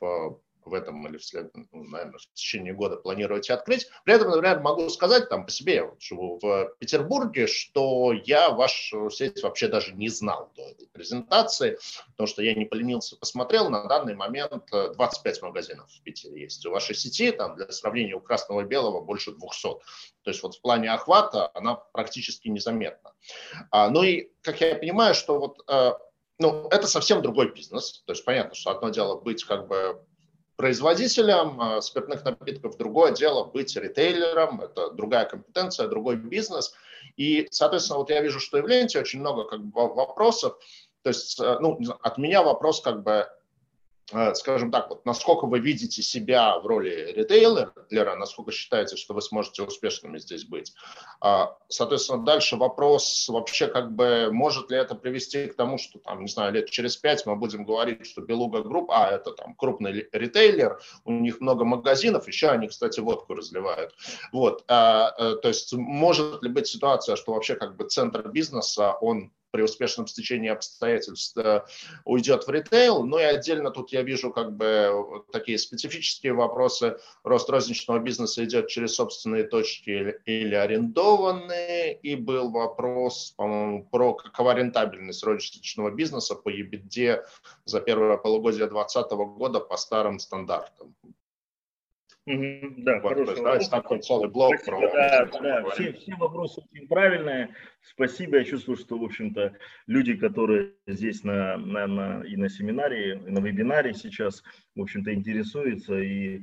в этом или в след... ну, наверное, в течение года планируете открыть. При этом, например, могу сказать там по себе, я живу в Петербурге, что я вашу сеть вообще даже не знал до этой презентации, потому что я не поленился, посмотрел, на данный момент 25 э, магазинов в Питере есть. У вашей сети, там, для сравнения, у красного и белого больше 200. То есть вот в плане охвата она практически незаметна. А, ну и, как я понимаю, что вот э, ну, это совсем другой бизнес. То есть понятно, что одно дело быть как бы производителем э, спиртных напитков, другое дело быть ритейлером, это другая компетенция, другой бизнес. И, соответственно, вот я вижу, что и в ленте очень много как бы, вопросов. То есть, э, ну, от меня вопрос как бы скажем так, вот, насколько вы видите себя в роли ритейлера, насколько считаете, что вы сможете успешными здесь быть. А, соответственно, дальше вопрос вообще как бы, может ли это привести к тому, что там, не знаю, лет через пять мы будем говорить, что Белуга Групп, а это там крупный ритейлер, у них много магазинов, еще они, кстати, водку разливают. Вот, а, а, то есть может ли быть ситуация, что вообще как бы центр бизнеса, он при успешном стечении обстоятельств э, уйдет в ритейл. Ну и отдельно тут я вижу как бы такие специфические вопросы. Рост розничного бизнеса идет через собственные точки или арендованные. И был вопрос, по-моему, про какова рентабельность розничного бизнеса по EBITDA за первое полугодие 2020 года по старым стандартам. Угу, да, вот, хороший вопрос. Такой целый блок Спасибо, про да, да, все, все вопросы очень правильные. Спасибо. Я чувствую, что, в общем-то, люди, которые здесь на, на, на, и на семинаре, и на вебинаре сейчас, в общем-то, интересуются и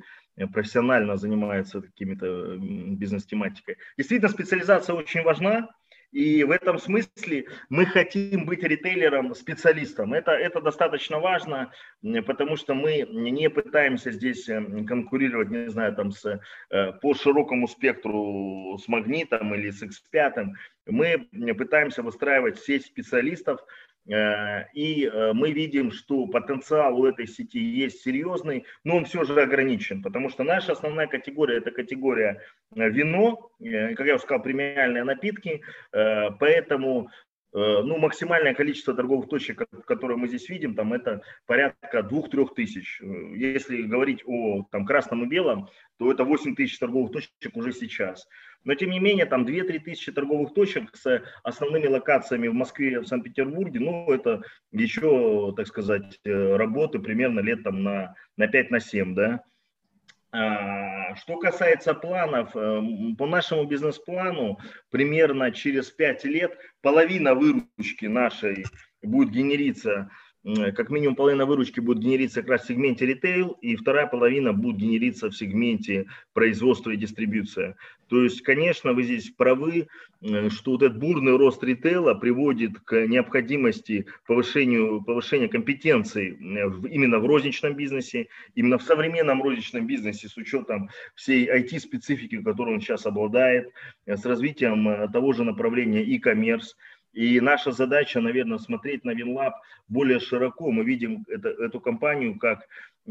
профессионально занимаются какими-то бизнес-тематикой. Действительно, специализация очень важна. И в этом смысле мы хотим быть ритейлером-специалистом. Это, это достаточно важно, потому что мы не пытаемся здесь э, конкурировать, не знаю, там с, э, по широкому спектру с Магнитом или с X5. Мы пытаемся выстраивать сеть специалистов, и э, мы видим, что потенциал у этой сети есть серьезный, но он все же ограничен, потому что наша основная категория – это категория э, вино, как я уже сказал, премиальные напитки, поэтому ну, максимальное количество торговых точек, которые мы здесь видим, там это порядка 2-3 тысяч. Если говорить о там, красном и белом, то это 8 тысяч торговых точек уже сейчас. Но тем не менее, там 2-3 тысячи торговых точек с основными локациями в Москве в Санкт-Петербурге, ну, это еще, так сказать, э, работы примерно лет там на, на 5-7, на 7, да. А, что касается планов, э, по нашему бизнес-плану примерно через 5 лет половина выручки нашей будет генериться как минимум половина выручки будет генериться как раз в сегменте ритейл, и вторая половина будет генериться в сегменте производства и дистрибьюция. То есть, конечно, вы здесь правы, что вот этот бурный рост ритейла приводит к необходимости повышению, повышения компетенций именно в розничном бизнесе, именно в современном розничном бизнесе с учетом всей IT-специфики, которой он сейчас обладает, с развитием э, того же направления e-commerce, и наша задача, наверное, смотреть на WinLab более широко. Мы видим это, эту компанию как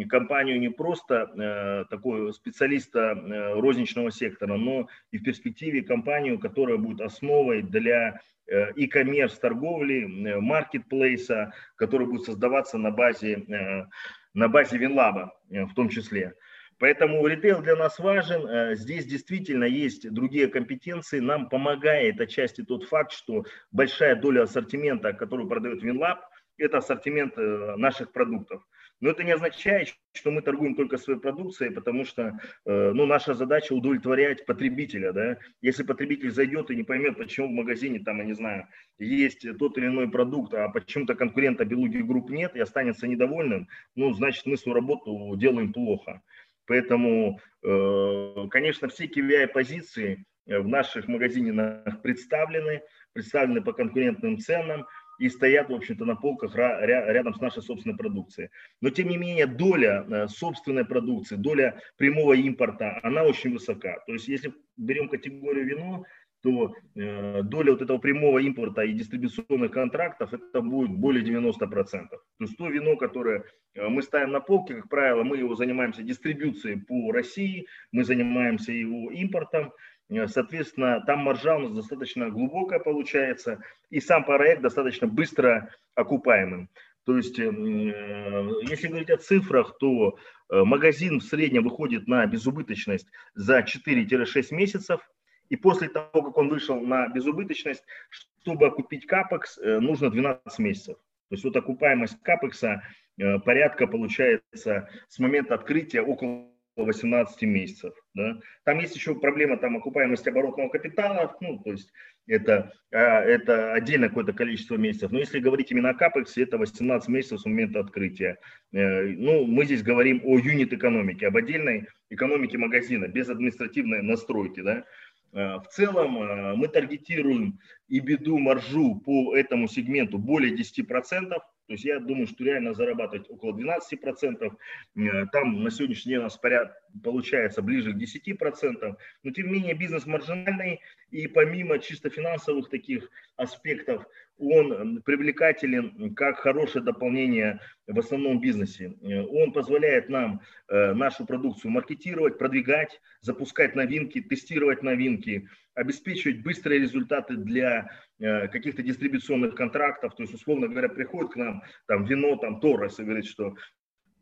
компанию не просто э, такого специалиста э, розничного сектора, но и в перспективе компанию, которая будет основой для э, e-commerce торговли, э, маркетплейса, который будет создаваться на базе, э, на базе э, в том числе. Поэтому ритейл для нас важен. Э, здесь действительно есть другие компетенции. Нам помогает отчасти тот факт, что большая доля ассортимента, которую продает WinLab, это ассортимент э, наших продуктов. Но это не означает, что мы торгуем только своей продукцией, потому что э, ну, наша задача удовлетворять потребителя. Да? Если потребитель зайдет и не поймет, почему в магазине, там, я не знаю, есть тот или иной продукт, а почему-то конкурента Белуги Групп нет и останется недовольным, ну, значит, мы свою работу делаем плохо. Поэтому, э, конечно, все KVI-позиции э, в наших магазинах представлены, представлены по конкурентным ценам и стоят, в общем-то, на полках рядом с нашей собственной продукцией. Но, тем не менее, доля э, собственной продукции, доля прямого импорта, она очень высока. То есть, если берем категорию вино, то э, доля вот этого прямого импорта и дистрибуционных контрактов это будет более 90%. То есть то вино, которое э, мы ставим на полке, как правило, мы его занимаемся дистрибуцией по России, мы занимаемся его импортом, э, соответственно, там маржа у нас достаточно глубокая получается, и сам проект достаточно быстро окупаемым. То есть, если говорить о цифрах, то магазин в среднем выходит на безубыточность за 4-6 месяцев, и после того, как он вышел на безубыточность, чтобы окупить капекс, нужно 12 месяцев. То есть вот окупаемость капекса порядка получается с момента открытия около 18 месяцев. Да? Там есть еще проблема там, окупаемости оборотного капитала, ну, то есть это, а, это отдельное какое-то количество месяцев. Но если говорить именно о капексе, это 18 месяцев с момента открытия. Э, ну, мы здесь говорим о юнит-экономике, об отдельной экономике магазина, без административной настройки. Да? Э, в целом э, мы таргетируем и беду маржу по этому сегменту более 10%. То есть я думаю, что реально зарабатывать около 12%. Э, там на сегодняшний день у нас поряд, получается ближе к 10%. Но тем не менее бизнес маржинальный. И помимо чисто финансовых таких аспектов, он привлекателен как хорошее дополнение в основном бизнесе. Э, он позволяет нам э, нашу продукцию маркетировать, продвигать, запускать новинки, тестировать новинки, обеспечивать быстрые результаты для э, каких-то дистрибуционных контрактов. То есть, условно говоря, приходит к нам там вино, там Торрес и говорит, что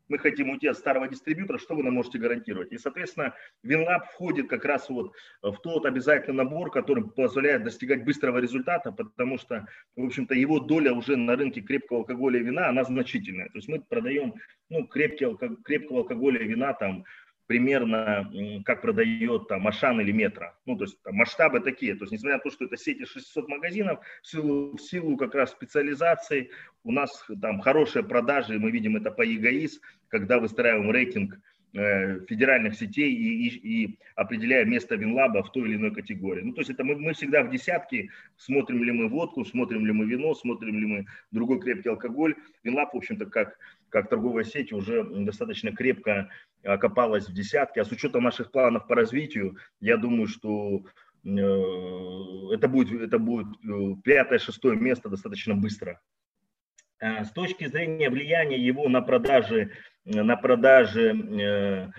мы хотим уйти от старого дистрибьютора, что вы нам можете гарантировать? И, соответственно, WinLab входит как раз вот в тот обязательный набор, который позволяет достигать быстрого результата, потому что, в общем-то, его доля уже на рынке крепкого алкоголя и вина, она значительная. То есть мы продаем ну, крепкий, крепкого алкоголя и вина там примерно как продает там Ашан или Метро. Ну, то есть там, масштабы такие. То есть, несмотря на то, что это сети 600 магазинов, в силу, в силу как раз специализации у нас там хорошие продажи, мы видим это по ЕГАИС, когда выстраиваем рейтинг э, федеральных сетей и, и, и определяя место Винлаба в той или иной категории. Ну, то есть это мы, мы всегда в десятке, смотрим ли мы водку, смотрим ли мы вино, смотрим ли мы другой крепкий алкоголь. Винлаб, в общем-то, как, как торговая сеть уже достаточно крепко окопалась в десятке. А с учетом наших планов по развитию, я думаю, что э, это будет, это будет э, пятое, шестое место достаточно быстро. Э, с точки зрения влияния его на продажи, на продажи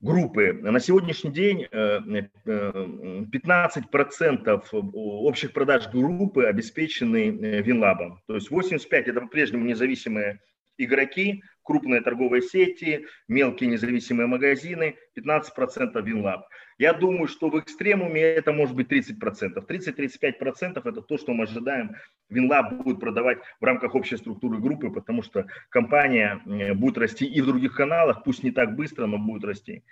группы. На сегодняшний день 15% общих продаж группы обеспечены Винлабом. То есть 85% это по-прежнему независимые игроки, крупные торговые сети, мелкие независимые магазины, 15% Винлаб. Я думаю, что в экстремуме это может быть 30%. 30-35% это то, что мы ожидаем. Винлаб будет продавать в рамках общей структуры группы, потому что компания будет расти и в других каналах, пусть не так быстро, но будет расти.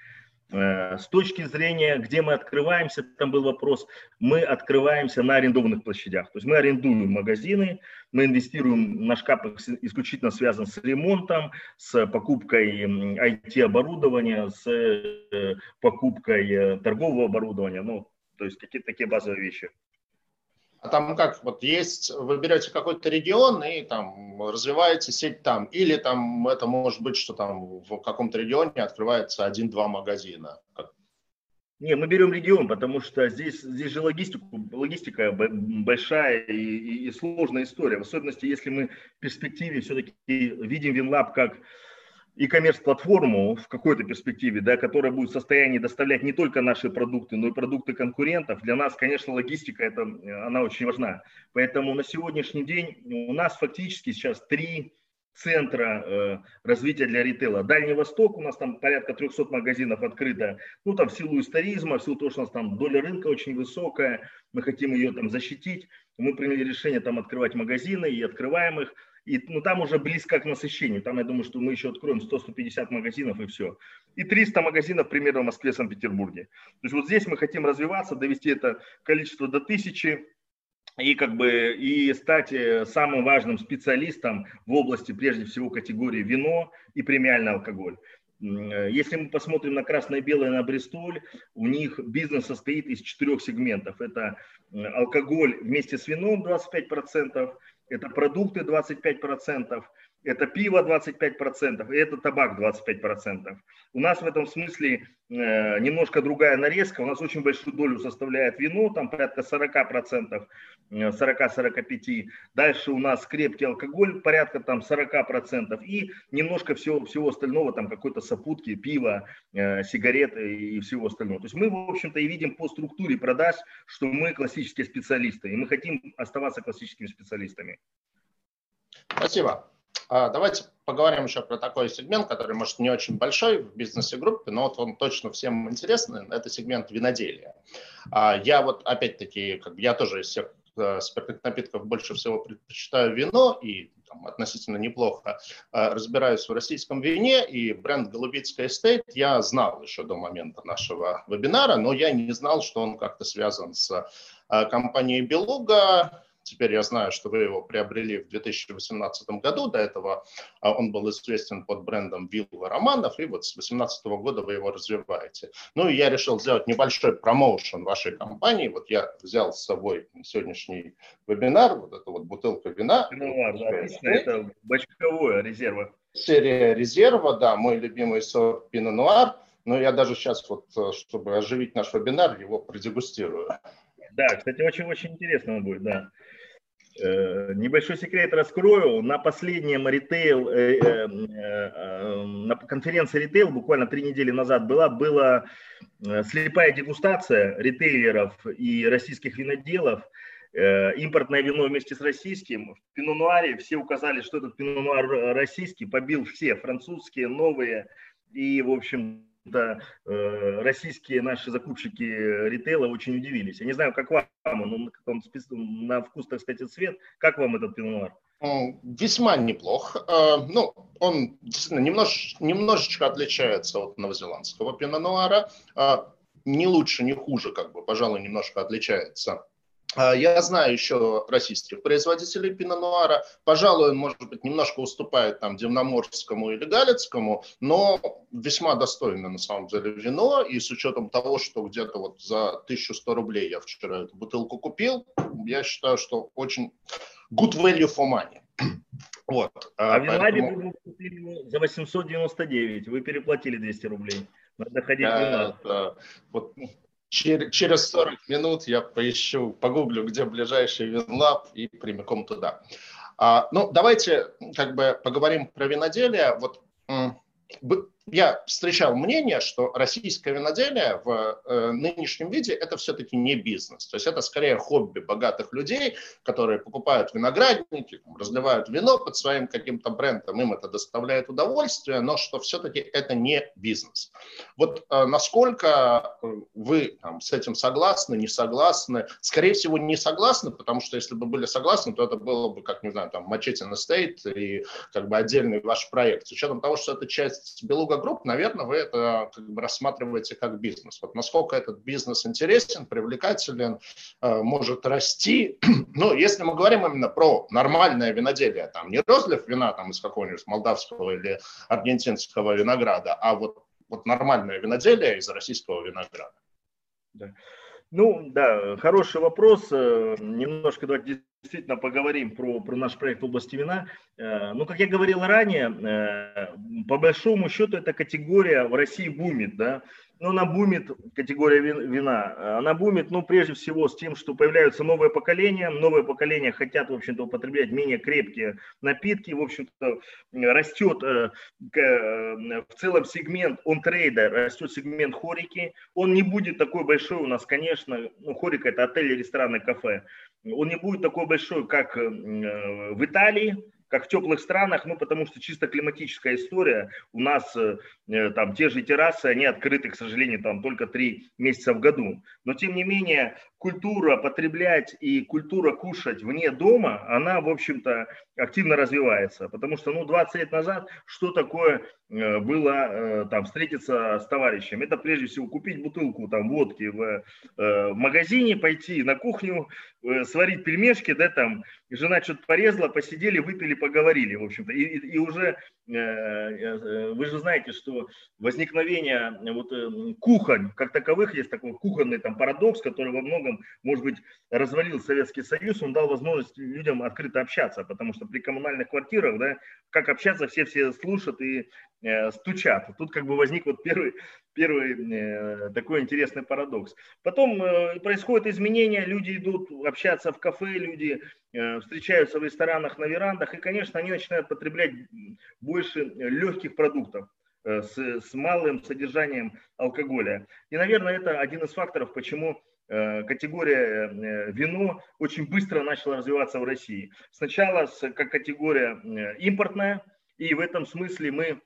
Э, с точки зрения, где мы открываемся, там был вопрос, мы открываемся на арендованных площадях. То есть мы арендуем магазины, мы инвестируем, наш капекс исключительно связан с ремонтом, с покупкой IT-оборудования, с э, покупкой э, торгового оборудования, ну, то есть какие-то такие базовые вещи. А там как, вот есть, вы берете какой-то регион и там развиваете сеть там, или там это может быть, что там в каком-то регионе открывается один-два магазина? Не, мы берем регион, потому что здесь, здесь же логистику, логистика большая и, и, и сложная история. В особенности, если мы в перспективе все-таки видим Винлаб как e-commerce платформу в какой-то перспективе, да, которая будет в состоянии доставлять не только наши продукты, но и продукты конкурентов, для нас, конечно, логистика, это, она очень важна. Поэтому на сегодняшний день у нас фактически сейчас три центра э, развития для ритейла. Дальний Восток, у нас там порядка 300 магазинов открыто, ну там в силу историзма, в силу того, что у нас там доля рынка очень высокая, мы хотим ее там защитить, мы приняли решение там открывать магазины и открываем их. И, ну, там уже близко к насыщению. Там, я думаю, что мы еще откроем 100-150 магазинов и все. И 300 магазинов примерно в Москве, Санкт-Петербурге. То есть вот здесь мы хотим развиваться, довести это количество до тысячи и как бы и стать э, самым важным специалистом в области, прежде всего, категории вино и премиальный алкоголь. Э, если мы посмотрим на красное белое, на Бристоль, у них бизнес состоит из четырех сегментов. Это алкоголь вместе с вином 25%, это продукты 25%, это пиво 25%, и это табак 25%. У нас в этом смысле э, немножко другая нарезка. У нас очень большую долю составляет вино, там порядка 40%, 40-45%. Э, Дальше у нас крепкий алкоголь, порядка там 40%. И немножко всего, всего остального, там какой-то сопутки, пиво, э, сигареты и всего остального. То есть мы, в общем-то, и видим по структуре продаж, что мы классические специалисты. И мы хотим оставаться классическими специалистами. Спасибо. А, давайте поговорим еще про такой сегмент, который, может, не очень большой в бизнесе группе, но вот он точно всем интересный. Это сегмент виноделия. А, я вот, опять-таки, как, я тоже из всех э, спиртных напитков больше всего предпочитаю вино и там, относительно неплохо э, разбираюсь в российском вине, и бренд «Голубицкое Estate» я знал еще до момента нашего вебинара, но я не знал, что он как-то связан с э, компанией «Белуга», Теперь я знаю, что вы его приобрели в 2018 году. До этого а, он был известен под брендом Вилла Романов, и вот с 2018 года вы его развиваете. Ну и я решил сделать небольшой промоушен вашей компании. Вот я взял с собой сегодняшний вебинар, вот эту вот бутылка вина. Ну ладно, отлично, это бочковое резерва. Серия резерва, да, мой любимый сорт Пино Нуар. Но я даже сейчас, вот, э, чтобы оживить наш вебинар, его продегустирую. Да, кстати, очень-очень интересно будет, да. Э, небольшой секрет раскрою. На последнем ритейл, э, э, на конференции ритейл буквально три недели назад была, была слепая дегустация ритейлеров и российских виноделов. Импортное вино вместе с российским. В пино-нуаре все указали, что этот пино-нуар российский, побил все, французские, новые. И, в общем, то э, российские наши закупщики ритейла очень удивились. Я не знаю, как вам, он, он на вкус, так сказать, цвет. Как вам этот пинуар? Весьма неплох. Э, ну, он действительно немнож, немножечко отличается от новозеландского пино-нуара. Э, не лучше, не хуже, как бы, пожалуй, немножко отличается я знаю еще российских производителей пино-нуара. Пожалуй, он, может быть, немножко уступает там Дивноморскому или Галицкому, но весьма достойно на самом деле вино. И с учетом того, что где-то вот за 1100 рублей я вчера эту бутылку купил, я считаю, что очень good value for money. Вот. А, а поэтому... купили за 899, вы переплатили 200 рублей. Надо ходить да, да. Вот через 40 минут я поищу, погуглю, где ближайший винлаб и прямиком туда. А, ну, давайте как бы поговорим про виноделие. Вот я встречал мнение, что российское виноделие в э, нынешнем виде это все-таки не бизнес. То есть это скорее хобби богатых людей, которые покупают виноградники, там, разливают вино под своим каким-то брендом, им это доставляет удовольствие, но что все-таки это не бизнес. Вот э, насколько э, вы там, с этим согласны, не согласны? Скорее всего, не согласны, потому что если бы были согласны, то это было бы, как, не знаю, там, Machete State и как бы отдельный ваш проект. С учетом того, что это часть Белуга групп, наверное, вы это как бы рассматриваете как бизнес. Вот насколько этот бизнес интересен, привлекателен, э, может расти. Но если мы говорим именно про нормальное виноделие, там не розлив вина там, из какого-нибудь молдавского или аргентинского винограда, а вот, вот нормальное виноделие из российского винограда. Да. Ну, да, хороший вопрос. Э, немножко давайте действительно поговорим про, про наш проект в области вина. Э, ну, как я говорил ранее, э, по большому счету эта категория в России бумит, да, ну, она бумит, категория вина, она бумит, ну, прежде всего, с тем, что появляются новые поколения, новые поколения хотят, в общем-то, употреблять менее крепкие напитки, в общем-то, растет э, в целом сегмент он трейдер, растет сегмент хорики, он не будет такой большой у нас, конечно, ну, хорика это отель, рестораны, кафе, он не будет такой большой, как э, в Италии, как в теплых странах, ну, потому что чисто климатическая история. У нас э, э, там те же террасы, они открыты, к сожалению, там только три месяца в году. Но, тем не менее, культура потреблять и культура кушать вне дома, она, в общем-то, активно развивается. Потому что, ну, 20 лет назад что такое э, было э, там встретиться с товарищем? Это прежде всего купить бутылку там водки в, э, в магазине, пойти на кухню, сварить пельмешки, да, там, жена что-то порезала, посидели, выпили, поговорили, в общем-то. И, и, и уже вы же знаете, что возникновение вот кухонь как таковых есть такой кухонный там парадокс, который во многом может быть, развалил Советский Союз, он дал возможность людям открыто общаться, потому что при коммунальных квартирах, да, как общаться, все все слушают и э, стучат. Тут как бы возник вот первый, первый э, такой интересный парадокс. Потом э, происходят изменения, люди идут общаться в кафе, люди э, встречаются в ресторанах, на верандах, и, конечно, они начинают потреблять больше легких продуктов с, с малым содержанием алкоголя. И, наверное, это один из факторов, почему категория вино очень быстро начала развиваться в России. Сначала как категория импортная, и в этом смысле мы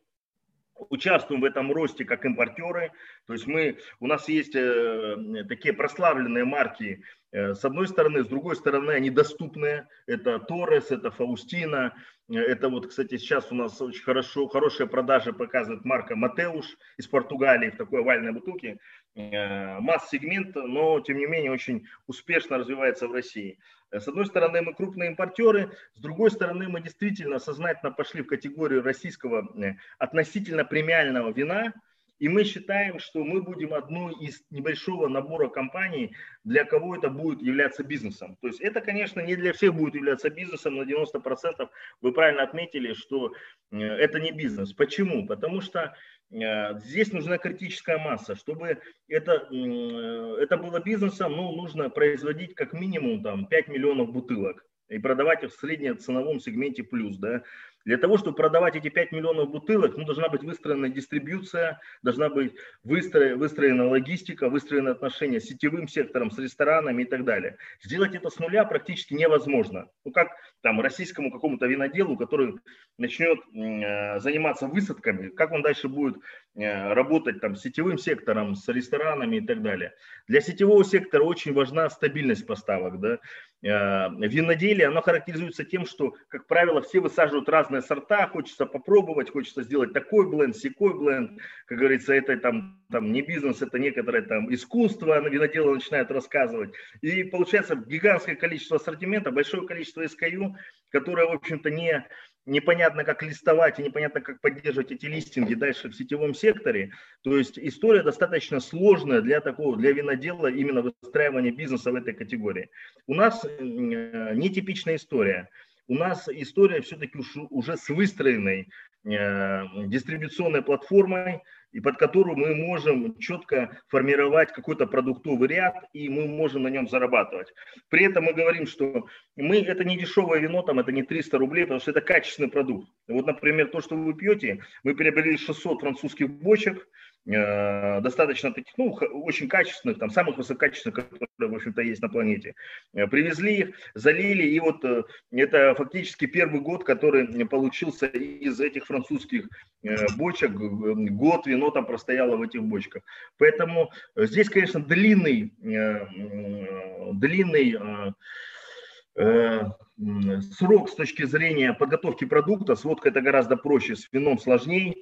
участвуем в этом росте как импортеры. То есть мы, у нас есть э, такие прославленные марки э, с одной стороны, с другой стороны они доступные. Это Торрес, это Фаустина. Это вот, кстати, сейчас у нас очень хорошо, хорошие продажи показывает марка Матеуш из Португалии в такой овальной бутылке. Э, масс-сегмент, но тем не менее очень успешно развивается в России. С одной стороны, мы крупные импортеры, с другой стороны, мы действительно сознательно пошли в категорию российского э, относительно премиального вина, и мы считаем, что мы будем одной из небольшого набора компаний, для кого это будет являться бизнесом. То есть это, конечно, не для всех будет являться бизнесом, на 90% вы правильно отметили, что э, это не бизнес. Почему? Потому что Э, здесь нужна критическая масса. Чтобы это, э, это было бизнесом, ну, нужно производить как минимум там, 5 миллионов бутылок и продавать их в среднеценовом сегменте плюс. Да? Для того, чтобы продавать эти 5 миллионов бутылок, ну, должна быть выстроена дистрибьюция, должна быть выстроена, выстроена логистика, выстроены отношения с сетевым сектором, с ресторанами и так далее. Сделать это с нуля практически невозможно. Ну, как там российскому какому-то виноделу, который начнет э, заниматься высадками, как он дальше будет работать там с сетевым сектором, с ресторанами и так далее. Для сетевого сектора очень важна стабильность поставок. Да? Э, виноделие, оно характеризуется тем, что, как правило, все высаживают разные сорта, хочется попробовать, хочется сделать такой бленд, секой бленд, как говорится, это там, там не бизнес, это некоторое там искусство, виноделы начинают рассказывать. И получается гигантское количество ассортимента, большое количество SKU, которое, в общем-то, не непонятно, как листовать и непонятно, как поддерживать эти листинги дальше в сетевом секторе. То есть история достаточно сложная для такого, для винодела, именно выстраивания бизнеса в этой категории. У нас э, нетипичная история. У нас история все-таки уже с выстроенной дистрибуционной платформой, и под которую мы можем четко формировать какой-то продуктовый ряд, и мы можем на нем зарабатывать. При этом мы говорим, что мы, это не дешевое вино, там, это не 300 рублей, потому что это качественный продукт. Вот, например, то, что вы пьете, мы приобрели 600 французских бочек, Э, достаточно таких, ну, очень качественных, там, самых высококачественных, которые, в общем-то, есть на планете. Э, привезли их, залили, и вот э, это фактически первый год, который получился из этих французских бочек. Год вино там простояло в этих бочках. Поэтому здесь, конечно, длинный, длинный срок с точки зрения подготовки продукта. Сводка это гораздо проще, с вином сложнее.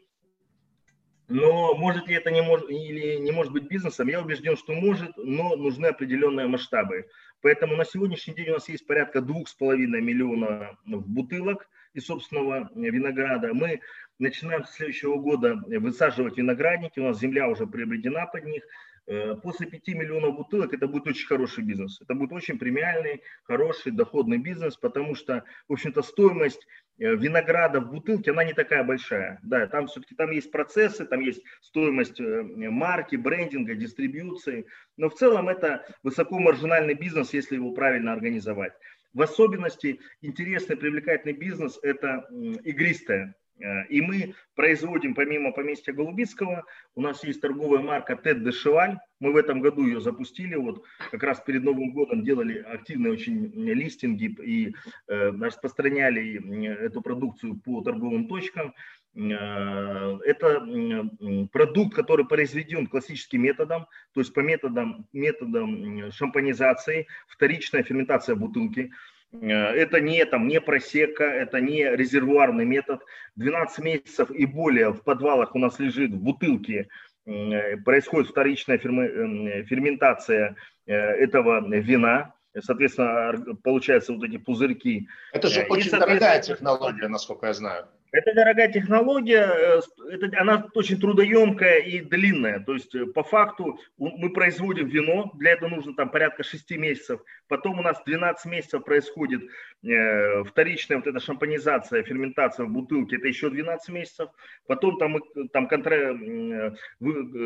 Но может ли это не может, или не может быть бизнесом? Я убежден, что может, но нужны определенные масштабы. Поэтому на сегодняшний день у нас есть порядка двух с половиной миллиона бутылок из собственного винограда. Мы начинаем с следующего года высаживать виноградники. У нас земля уже приобретена под них. Э, после 5 миллионов бутылок это будет очень хороший бизнес. Это будет очень премиальный, хороший, доходный бизнес, потому что, в общем-то, стоимость винограда в бутылке, она не такая большая. Да, там все-таки там есть процессы, там есть стоимость э, марки, брендинга, дистрибьюции. Но в целом это высокомаржинальный бизнес, если его правильно организовать. В особенности интересный, привлекательный бизнес – это игристая Э, и мы производим, помимо поместья Голубицкого, у нас есть торговая марка Тед де Шеваль. Мы в этом году ее запустили. Вот как раз перед Новым годом делали активные очень листинги и э, распространяли эту продукцию по торговым точкам. Э, это продукт, который произведен классическим методом, то есть по методам, методам шампанизации, вторичная ферментация бутылки. Э, это не, там, не просека, это не резервуарный метод. 12 месяцев и более в подвалах у нас лежит в бутылке, э, происходит вторичная э, ферментация этого вина. Соответственно, получаются вот эти пузырьки. Это же очень дорогая технология, насколько я знаю. Это дорогая технология, э, это, она очень трудоемкая и длинная. То есть э, по факту мы производим вино, для этого нужно там порядка 6 месяцев. Потом у нас 12 месяцев происходит э, вторичная вот эта шампанизация, ферментация в бутылке, это еще 12 месяцев. Потом там, мы, там контр, э,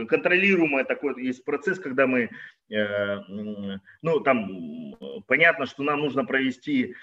контролируемый такой есть процесс, когда мы, э, ну там понятно, что нам нужно провести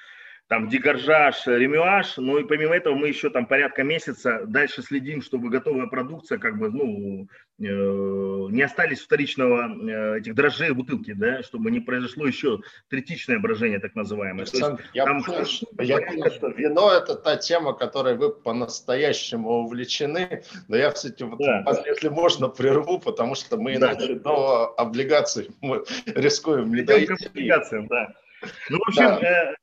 там дегоржаж, ремюаж, ну и помимо этого мы еще там порядка месяца дальше следим, чтобы готовая продукция как бы, ну, э, не остались вторичного э, этих дрожжей бутылки, да, чтобы не произошло еще третичное брожение так называемое. Александр, есть, я, там, понял, я понял, что вино это та тема, которой вы по-настоящему увлечены, но я все-таки, да. если можно, прерву, потому что мы да. иначе до облигаций мы рискуем не дойти. да. Ну, в общем, да. Э,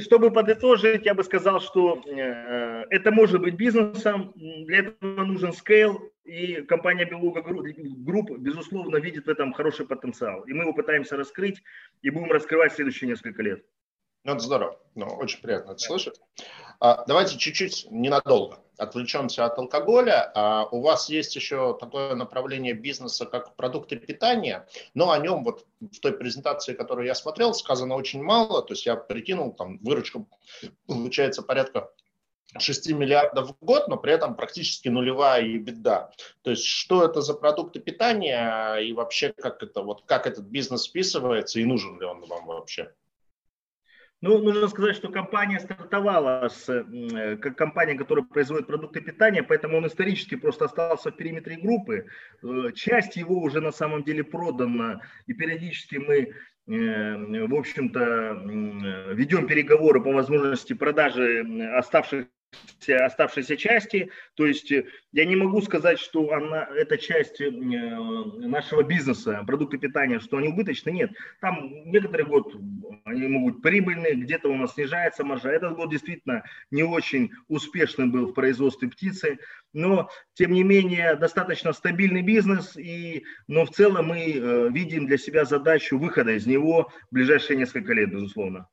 чтобы подытожить, я бы сказал, что э, это может быть бизнесом, для этого нужен scale, и компания Белуга Групп, безусловно, видит в этом хороший потенциал. И мы его пытаемся раскрыть и будем раскрывать в следующие несколько лет. Ну, это здорово. Ну, очень приятно это слышать. А, давайте чуть-чуть ненадолго отвлечемся от алкоголя. А, у вас есть еще такое направление бизнеса, как продукты питания, но о нем вот в той презентации, которую я смотрел, сказано очень мало. То есть я прикинул, там выручка получается порядка 6 миллиардов в год, но при этом практически нулевая и беда. То есть что это за продукты питания и вообще как это вот как этот бизнес списывается и нужен ли он вам вообще? Ну, нужно сказать, что компания стартовала с, э, как компания, которая производит продукты питания, поэтому он исторически просто остался в периметре группы. Э, часть его уже на самом деле продана, и периодически мы э, в общем-то, ведем переговоры по возможности продажи оставшихся оставшейся части. То есть э, я не могу сказать, что она, эта часть э, нашего бизнеса, продукты питания, что они убыточны. Нет, там некоторый год они могут прибыльные, где-то у нас снижается маржа. Этот год действительно не очень успешным был в производстве птицы, но тем не менее достаточно стабильный бизнес, и, но в целом мы э, видим для себя задачу выхода из него в ближайшие несколько лет, безусловно.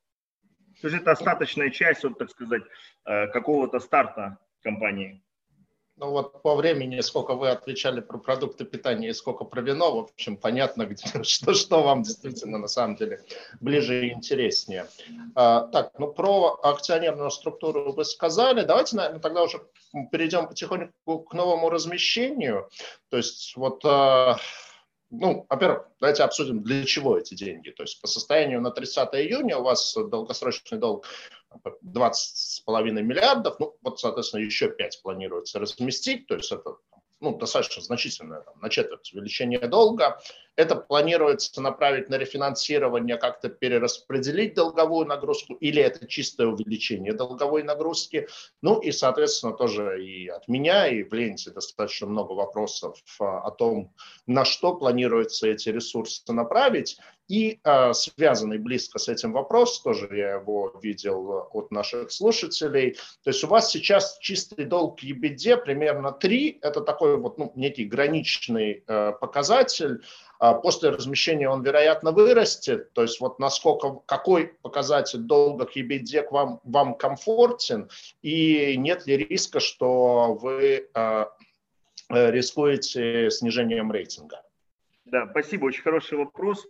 То есть это остаточная часть, вот, так сказать, э, какого-то старта компании. Ну вот по времени, сколько вы отвечали про продукты питания и сколько про вино, в общем, понятно, где, что, что вам действительно на самом деле ближе и интереснее. А, так, ну про акционерную структуру вы сказали. Давайте, наверное, тогда уже перейдем потихоньку к новому размещению. То есть вот а, ну, во-первых, давайте обсудим, для чего эти деньги. То есть по состоянию на 30 июня у вас долгосрочный долг 20,5 миллиардов, ну, вот, соответственно, еще 5 планируется разместить, то есть это ну, достаточно значительное, там, на четверть увеличение долга. Это планируется направить на рефинансирование, как-то перераспределить долговую нагрузку, или это чистое увеличение долговой нагрузки. Ну и, соответственно, тоже и от меня, и в ленте достаточно много вопросов а, о том, на что планируется эти ресурсы направить. И э, связанный близко с этим вопрос, тоже я его видел от наших слушателей. То есть у вас сейчас чистый долг EBD примерно 3, это такой вот ну, некий граничный э, показатель. А после размещения он, вероятно, вырастет. То есть вот насколько, какой показатель долга к EBD к вам, вам комфортен, и нет ли риска, что вы э, рискуете снижением рейтинга? Да, спасибо, очень хороший вопрос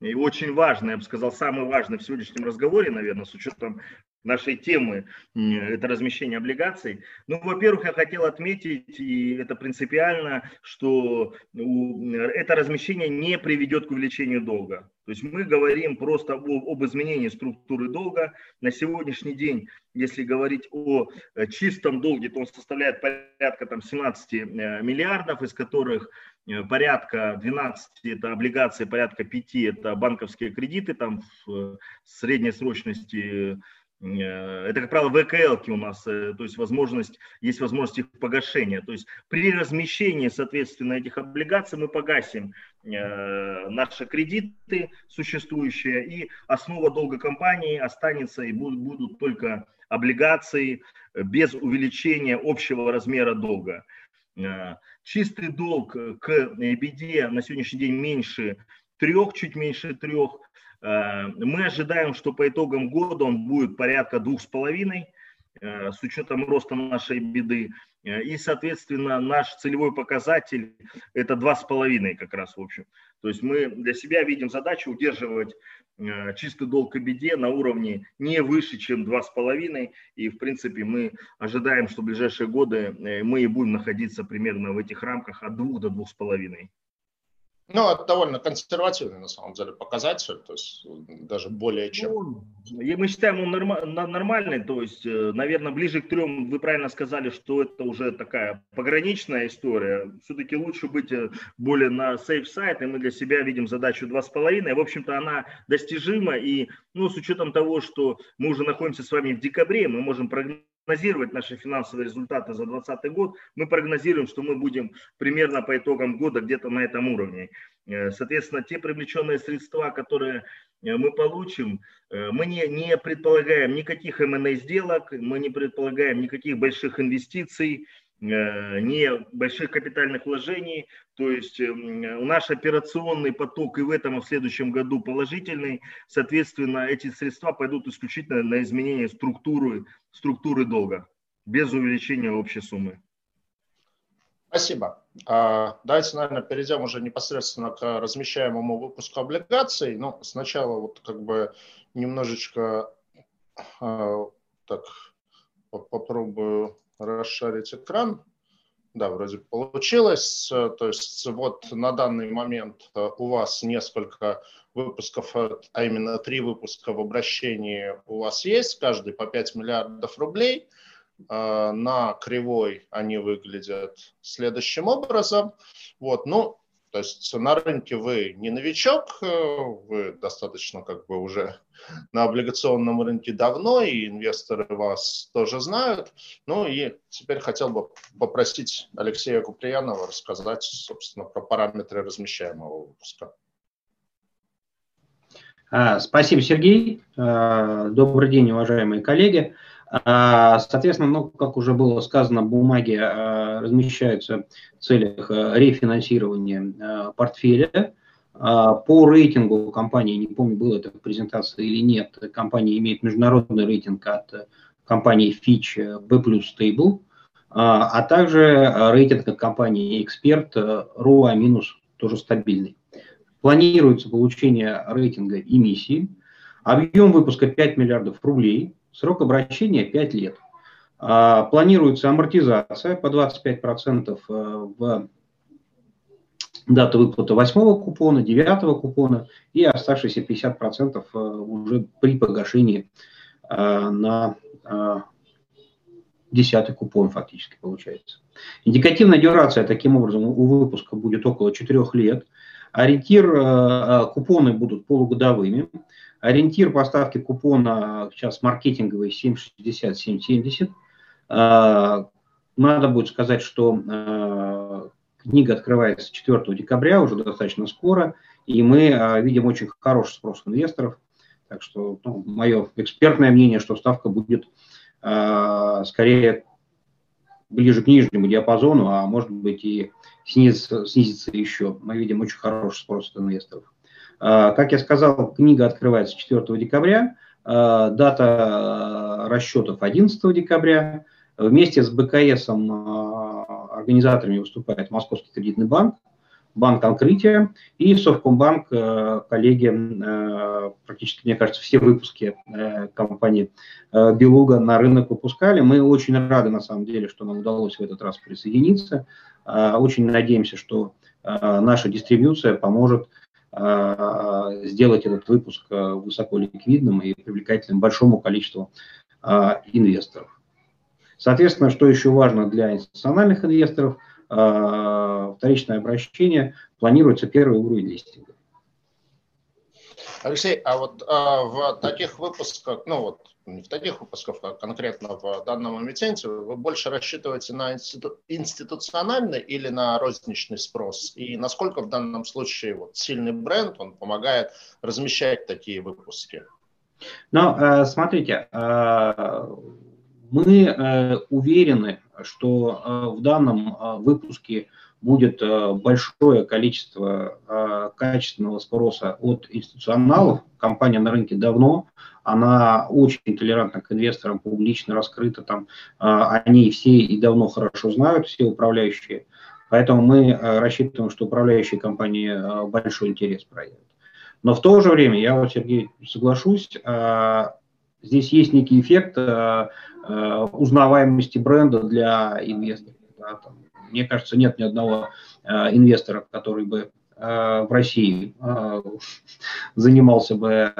и очень важный, я бы сказал, самый важный в сегодняшнем разговоре, наверное, с учетом нашей темы, это размещение облигаций. Ну, во-первых, я хотел отметить, и это принципиально, что это размещение не приведет к увеличению долга. То есть мы говорим просто об, об изменении структуры долга. На сегодняшний день, если говорить о э, чистом долге, то он составляет порядка там, 17 э, миллиардов, из которых э, порядка 12 это облигации, порядка 5 это банковские кредиты там в средней срочности это, как правило, ВКЛ у нас, э, то есть возможность, есть возможность их погашения. То есть при размещении, соответственно, этих облигаций мы погасим э, наши кредиты существующие, и основа долга компании останется, и будут, будут только облигации без увеличения общего размера долга. Чистый долг к EBITDA на сегодняшний день меньше трех, чуть меньше трех, Э, мы ожидаем, что по итогам года он будет порядка двух с половиной, э, с учетом роста нашей беды. Э, и, соответственно, наш целевой показатель – это два с половиной как раз, в общем. То есть мы для себя видим задачу удерживать чистый долг к беде на уровне не выше, чем два с половиной. И, в принципе, мы ожидаем, что в ближайшие годы мы и будем находиться примерно в этих рамках от двух до двух с половиной. Ну, это довольно консервативный, на самом деле, показатель, то есть даже более чем. Ну, мы считаем он нормальный, то есть, э, наверное, ближе к трем, вы правильно сказали, что это уже такая пограничная история. Все-таки лучше быть э, более на сейф сайт, и мы для себя видим задачу 2,5. В общем-то, она достижима, и ну, с учетом того, что мы уже находимся с вами в декабре, мы можем прогнозировать прогнозировать наши финансовые результаты за 2020 год, мы прогнозируем, что мы будем примерно по итогам года где-то на этом уровне. Э, соответственно, те привлеченные средства, которые э, мы получим, э, мы не, не предполагаем никаких M&A сделок, мы не предполагаем никаких больших инвестиций, не больших капитальных вложений, то есть эм, наш операционный поток и в этом, и в следующем году положительный, соответственно, эти средства пойдут исключительно на изменение структуры, структуры долга, без увеличения общей суммы. Спасибо. А, давайте, наверное, перейдем уже непосредственно к размещаемому выпуску облигаций. Но ну, сначала вот как бы немножечко а, так попробую расшарить экран. Да, вроде получилось. То есть вот на данный момент э, у вас несколько выпусков, э, а именно три выпуска в обращении у вас есть, каждый по 5 миллиардов рублей. Э, на кривой они выглядят следующим образом. Вот, ну, то есть на рынке вы не новичок, э, вы достаточно как бы уже на облигационном рынке давно, и инвесторы вас тоже знают. Ну и теперь хотел бы попросить Алексея Куприянова рассказать, собственно, про параметры размещаемого выпуска. А, спасибо, Сергей. А, добрый день, уважаемые коллеги. А, соответственно, ну, как уже было сказано, бумаги а, размещаются в целях а, рефинансирования портфеля. По рейтингу компании, не помню, было это в презентации или нет, компания имеет международный рейтинг от компании Fitch B+, Stable, а также рейтинг от компании Expert ROA- тоже стабильный. Планируется получение рейтинга эмиссии. Объем выпуска 5 миллиардов рублей – Срок обращения 5 лет. А, планируется амортизация по 25% э, в дату выплаты 8 купона, 9 купона и оставшиеся 50% э, уже при погашении э, на 10 купон фактически получается. Индикативная дюрация таким образом у выпуска будет около 4 лет. Ориентир купоны будут полугодовыми. Ориентир поставки купона сейчас маркетинговый 7,60-7,70. А, надо будет сказать, что а, книга открывается 4 декабря, уже достаточно скоро, и мы а, видим очень хороший спрос инвесторов. Так что ну, мое экспертное мнение, что ставка будет скорее ближе к нижнему диапазону, а может быть и снизится, снизится еще. Мы видим очень хороший спрос от инвесторов. А, как я сказал, книга открывается 4 декабря, а, дата расчетов 11 декабря. Вместе с БКС а, организаторами выступает Московский кредитный банк, Банк Открытия и Совкомбанк, коллеги, практически, мне кажется, все выпуски компании Белуга на рынок выпускали. Мы очень рады, на самом деле, что нам удалось в этот раз присоединиться. Очень надеемся, что наша дистрибьюция поможет а, сделать этот выпуск а, высоко ликвидным и привлекательным большому количеству а, инвесторов. Соответственно, что еще важно для институциональных инвесторов, вторичное обращение планируется первый уровень листинга. Алексей, а вот а, в таких выпусках, ну вот не в таких выпусках, а конкретно в данном эмитенте, вы больше рассчитываете на институ- институциональный или на розничный спрос? И насколько в данном случае вот сильный бренд, он помогает размещать такие выпуски? Ну, э, смотрите, э, мы э, уверены, что в данном выпуске будет большое количество качественного спроса от институционалов. Компания на рынке давно, она очень толерантна к инвесторам, публично раскрыта, там, а, они все и давно хорошо знают, все управляющие, поэтому мы э, рассчитываем, что управляющие компании э, большой интерес проявят. Но в то же время, я вот, Сергей, соглашусь, э, здесь есть некий эффект узнаваемости бренда для инвесторов. Да, там, мне кажется, нет ни одного инвестора, который бы в России занимался бы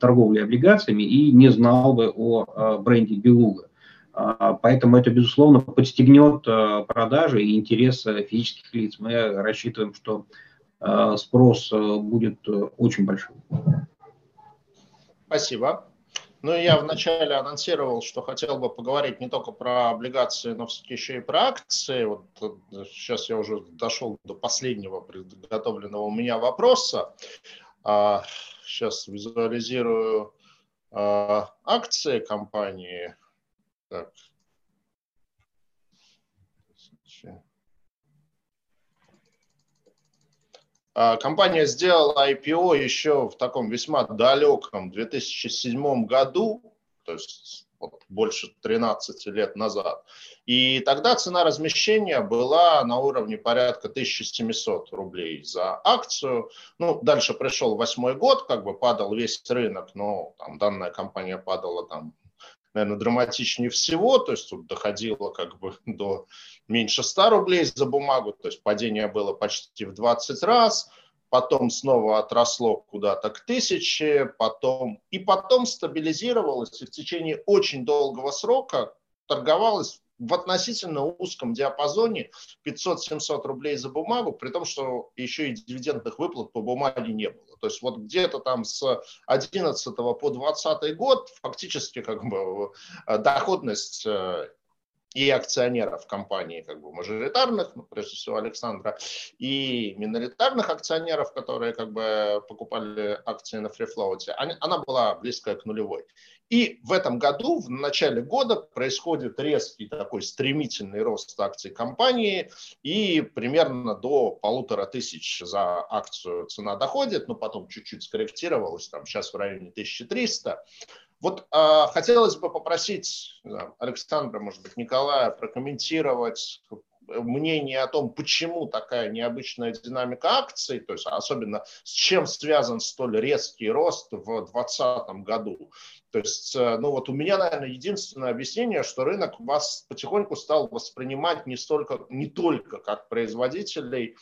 торговлей облигациями и не знал бы о бренде Белуга. Поэтому это, безусловно, подстегнет продажи и интерес физических лиц. Мы рассчитываем, что спрос будет очень большой. Спасибо. Ну, я вначале анонсировал, что хотел бы поговорить не только про облигации, но еще и про акции. Вот сейчас я уже дошел до последнего приготовленного у меня вопроса. Сейчас визуализирую акции компании. Так. А, компания сделала IPO еще в таком весьма далеком 2007 году, то есть больше 13 лет назад. И тогда цена размещения была на уровне порядка 1700 рублей за акцию. Ну, дальше пришел восьмой год, как бы падал весь рынок, но там данная компания падала там наверное, драматичнее всего, то есть тут доходило как бы до меньше 100 рублей за бумагу, то есть падение было почти в 20 раз, потом снова отросло куда-то к тысяче, потом, и потом стабилизировалось, и в течение очень долгого срока торговалось в относительно узком диапазоне 500-700 рублей за бумагу, при том, что еще и дивидендных выплат по бумаге не было. То есть вот где-то там с 11 по 20 год фактически как бы э, доходность э, и акционеров компании, как бы мажоритарных, ну, прежде всего Александра, и миноритарных акционеров, которые как бы покупали акции на фрифлоуте, она была близкая к нулевой. И в этом году, в начале года, происходит резкий такой стремительный рост акций компании, и примерно до полутора тысяч за акцию цена доходит, но потом чуть-чуть скорректировалась, там сейчас в районе 1300. Вот э, хотелось бы попросить да, Александра, может быть, Николая прокомментировать мнение о том, почему такая необычная динамика акций, то есть особенно с чем связан столь резкий рост в 2020 году. То есть, э, ну вот у меня, наверное, единственное объяснение, что рынок вас потихоньку стал воспринимать не, столько, не только как производителей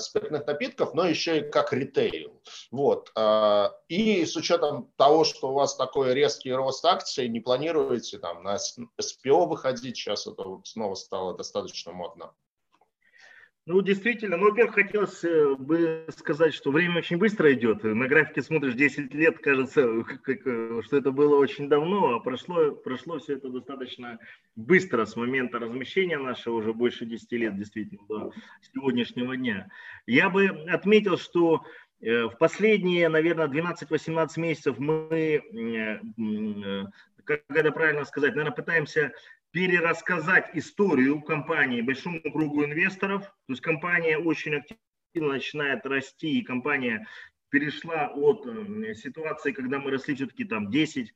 спиртных напитков, но еще и как ритейл. Вот. Э, и с учетом того, что у вас такой резкий рост акций, не планируете там на СПО выходить, сейчас это снова стало достаточно модно. Ну, действительно, ну, во-первых, хотелось э, бы сказать, что время очень быстро идет. На графике смотришь 10 лет, кажется, э, что это было очень давно, а прошло, прошло все это достаточно быстро с момента размещения нашего, уже больше 10 лет, действительно, до сегодняшнего дня. Я бы отметил, что э, в последние, наверное, 12-18 месяцев мы, как это правильно сказать, наверное, пытаемся перерассказать историю компании большому кругу инвесторов. То есть компания очень активно начинает расти, и компания перешла от э, ситуации, когда мы росли все-таки там 10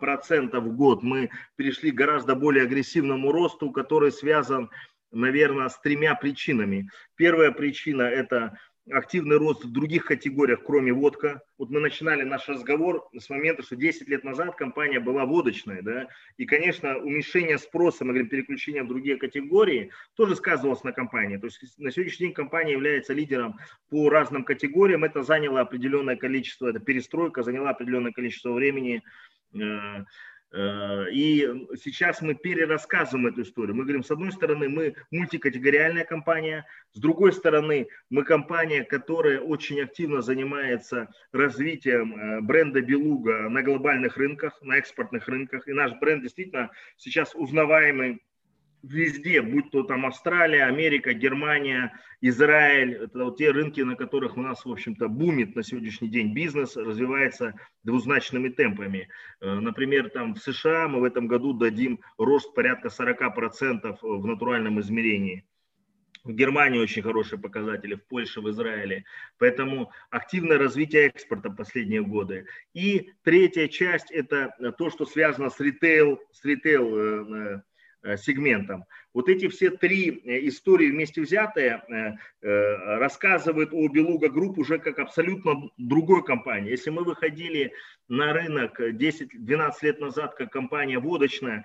процентов в год, мы перешли к гораздо более агрессивному росту, который связан, наверное, с тремя причинами. Первая причина – это активный рост в других категориях, кроме водка. Вот мы начинали наш разговор с момента, что 10 лет назад компания была водочная, да, и, конечно, уменьшение спроса, мы говорим, переключение в другие категории, тоже сказывалось на компании. То есть на сегодняшний день компания является лидером по разным категориям, это заняло определенное количество, это перестройка заняла определенное количество времени, э, и сейчас мы перерассказываем эту историю. Мы говорим, с одной стороны, мы мультикатегориальная компания, с другой стороны, мы компания, которая очень активно занимается развитием э, бренда Белуга на глобальных рынках, на экспортных рынках. И наш бренд действительно сейчас узнаваемый везде, будь то там Австралия, Америка, Германия, Израиль, это вот те рынки, на которых у нас, в общем-то, бумит на сегодняшний день бизнес, развивается двузначными темпами. Э, например, там в США мы в этом году дадим рост порядка 40% в натуральном измерении. В Германии очень хорошие показатели, в Польше, в Израиле. Поэтому активное развитие экспорта последние годы. И третья часть – это то, что связано с ритейл, с ритейл э, Э, сегментам. Вот эти все три э, истории вместе взятые э, рассказывают о Белуга Групп уже как абсолютно другой компании. Если мы выходили на рынок 10-12 лет назад как компания водочная,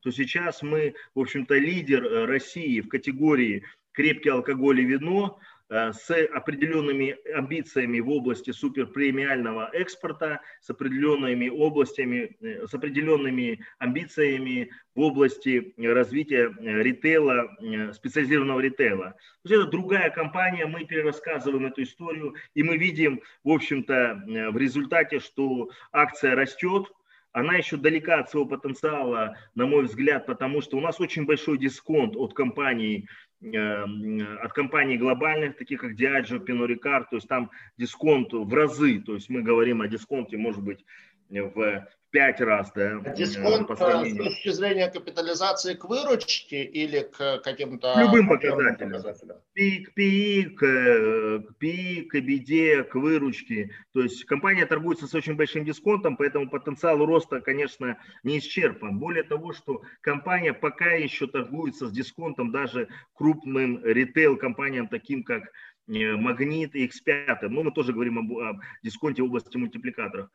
то сейчас мы, в общем-то, лидер России в категории крепкий алкоголь и вино. Э, с определенными амбициями в области суперпремиального экспорта, с определенными областями, э, с определенными амбициями в области развития э, ритейла, специализированного ритейла. То есть это другая компания, мы перерассказываем эту историю, и мы видим, в общем-то, в результате, что акция растет, она еще далека от своего потенциала, на мой взгляд, потому что у нас очень большой дисконт от компаний, Эм, от компаний глобальных, таких как Diageo, Pernod Ricard, то есть там дисконт в разы, то есть мы говорим о дисконте, может быть, в пять раз, да. А дисконт по э, с точки зрения капитализации к выручке или к каким-то... Любым показателям. показателям. К ПИ, к, к ПИ, к EBITDA, к выручке. То есть компания торгуется с очень большим дисконтом, поэтому потенциал роста, конечно, не исчерпан. Более того, что компания пока еще торгуется с дисконтом даже крупным ритейл-компаниям, таким как э, Магнит и X5. Ну, мы тоже говорим об, об дисконте в области мультипликаторов.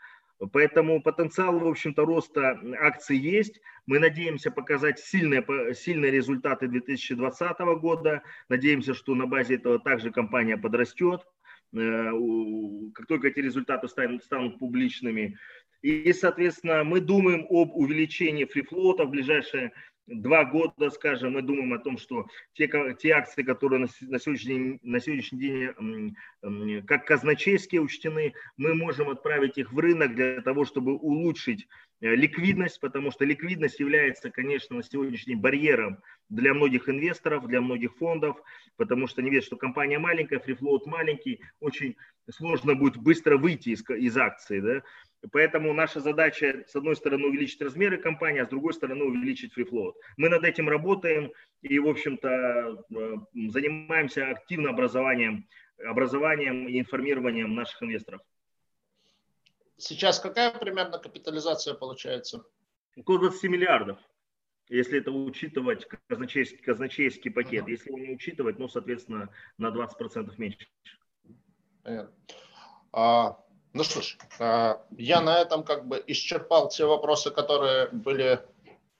Поэтому потенциал, в общем-то, роста акций есть. Мы надеемся показать сильные, сильные результаты 2020 года. Надеемся, что на базе этого также компания подрастет, э, как только эти результаты станут, станут публичными. И, соответственно, мы думаем об увеличении фрифлота в ближайшее два года, скажем, мы думаем о том, что те, те акции, которые на, сегодняшний, день, на сегодняшний день как казначейские учтены, мы можем отправить их в рынок для того, чтобы улучшить э, ликвидность, потому что ликвидность является, конечно, на сегодняшний день барьером для многих инвесторов, для многих фондов, потому что они видят, что компания маленькая, фрифлоут маленький, очень сложно будет быстро выйти из, из акции. Да? Поэтому наша задача, с одной стороны, увеличить размеры компании, а с другой стороны, увеличить фрифлоут. Мы над этим работаем и, в общем-то, э, занимаемся активно образованием, образованием и информированием наших инвесторов. Сейчас какая примерно капитализация получается? Около 20 миллиардов, если это учитывать казначейский, казначейский пакет. Если его не учитывать, ну, соответственно, на 20% меньше. Понятно. А ну что ж, а, я на этом как бы исчерпал те вопросы, которые были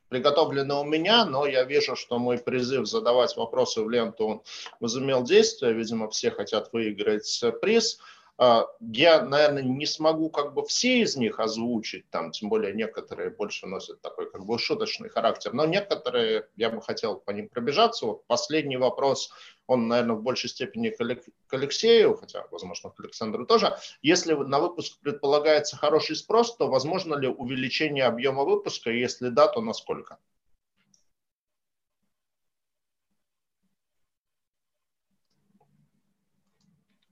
приготовлены у меня, но я вижу, что мой призыв задавать вопросы в ленту он возымел действие. Видимо, все хотят выиграть приз. А, я, наверное, не смогу как бы все из них озвучить, там, тем более некоторые больше носят такой как бы шуточный характер, но некоторые я бы хотел по ним пробежаться. Вот последний вопрос, он, наверное, в большей степени к Алексею, хотя, возможно, к Александру тоже. Если на выпуск предполагается хороший спрос, то возможно ли увеличение объема выпуска, если да, то насколько?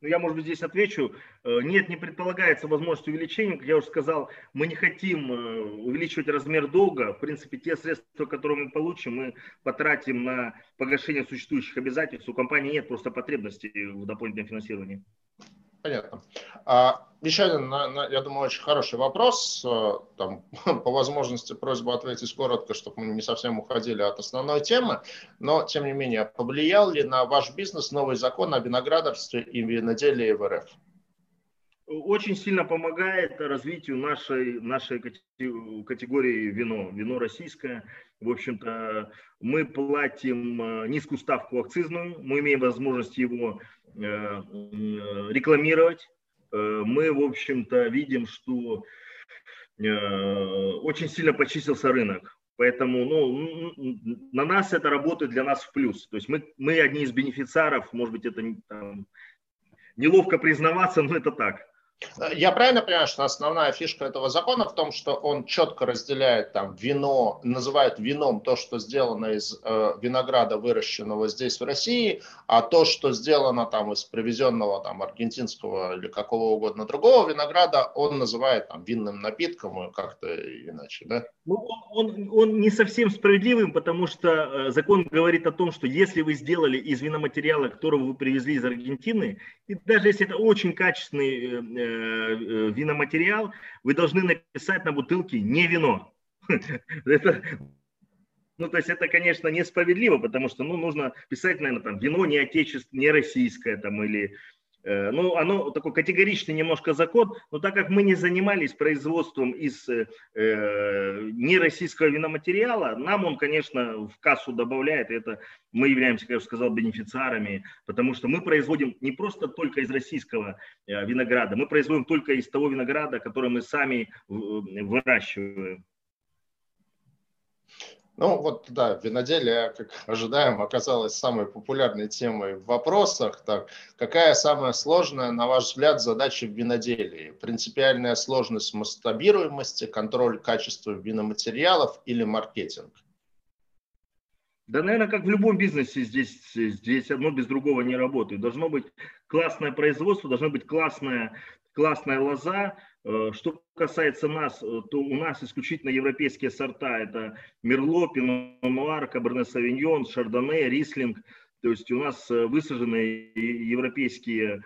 Ну, я, может быть, здесь отвечу. Э, нет, не предполагается возможность увеличения. Как я уже сказал, мы не хотим э, увеличивать размер долга. В принципе, те средства, которые мы получим, мы потратим на погашение существующих обязательств. У компании нет просто потребности в дополнительном финансировании. Понятно. А, еще один, я думаю, очень хороший вопрос. Э, там, по возможности просьба ответить коротко, чтобы мы не совсем уходили от основной темы. Но, тем не менее, повлиял ли на ваш бизнес новый закон о виноградарстве и виноделии в РФ? Очень сильно помогает развитию нашей, нашей категории вино, вино российское. В общем-то, мы платим э, низкую ставку акцизную, мы имеем возможность его рекламировать. Э, мы, в общем-то, видим, что э, очень сильно почистился рынок. Поэтому ну, на нас это работает для нас в плюс. То есть мы, мы одни из бенефициаров, может быть, это там, неловко признаваться, но это так. Я правильно понимаю, что основная фишка этого закона в том, что он четко разделяет там вино, называет вином то, что сделано из э, винограда, выращенного здесь в России, а то, что сделано там из привезенного там аргентинского или какого угодно другого винограда, он называет там винным напитком и как-то иначе, да? Ну, он, он, он не совсем справедливым, потому что э, закон говорит о том, что если вы сделали из виноматериала, которого вы привезли из Аргентины, и даже если это очень качественный э, э Э, виноматериал, вы должны написать на бутылке не вино. Это, ну, то есть это, конечно, несправедливо, потому что, ну, нужно писать, наверное, там, вино не отечественное, не российское, там, или, ну, оно такой категоричный немножко закон, но так как мы не занимались производством из э, нероссийского виноматериала, нам он, конечно, в кассу добавляет, это мы являемся, как я уже сказал, бенефициарами, потому что мы производим не просто только из российского э, винограда, мы производим только из того винограда, который мы сами выращиваем. Ну вот, да, виноделие, как ожидаем, оказалось самой популярной темой в вопросах. Так, какая самая сложная, на ваш взгляд, задача в виноделии? Принципиальная сложность масштабируемости, контроль качества виноматериалов или маркетинг? Да, наверное, как в любом бизнесе, здесь, здесь одно без другого не работает. Должно быть классное производство, должна быть классная, классная лоза, что касается нас, э, то у нас исключительно европейские сорта. Это Мерло, Пино Нуар, Каберне Савиньон, Шардоне, Рислинг. То есть у нас э, высажены европейские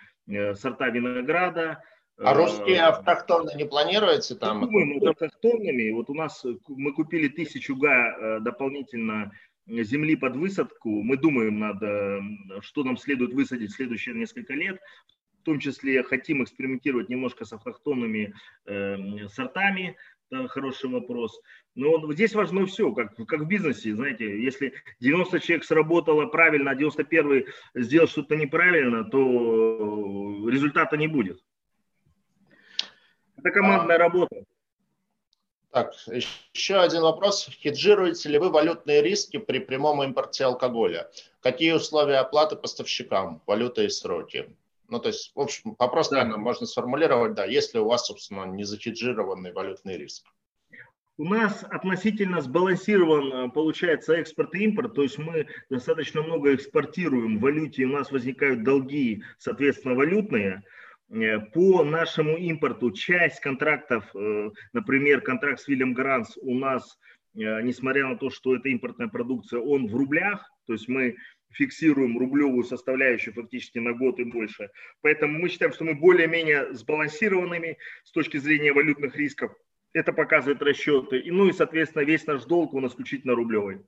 сорта винограда. А русские автохтонные не планируете там? Мы думаем над автохтонными. Вот у нас мы купили тысячу га дополнительно земли под высадку. Мы думаем над, что нам следует высадить в следующие несколько лет в том числе хотим экспериментировать немножко с автохтонными э, сортами, да, хороший вопрос. Но здесь важно все, как, как в бизнесе, знаете, если 90 человек сработало правильно, а 91 сделал что-то неправильно, то результата не будет. Это командная а... работа. Так, еще один вопрос. Хеджируете ли вы валютные риски при прямом импорте алкоголя? Какие условия оплаты поставщикам, валюта и сроки? Ну, то есть, в общем, вопрос, да. наверное, можно сформулировать, да, если у вас, собственно, не захеджированный валютный риск. У нас относительно сбалансирован, э, получается, экспорт и импорт, то есть мы достаточно много экспортируем в валюте, у нас возникают долги, соответственно, валютные. Э, по нашему импорту часть контрактов, э, например, контракт с Вильям Гранс у нас, несмотря на то, что это импортная продукция, он в рублях, то есть мы фиксируем рублевую составляющую фактически на год и больше. Поэтому мы считаем, что мы более-менее сбалансированными с точки зрения валютных рисков. Это показывают расчеты. И, ну и, соответственно, весь наш долг он исключительно рублевый.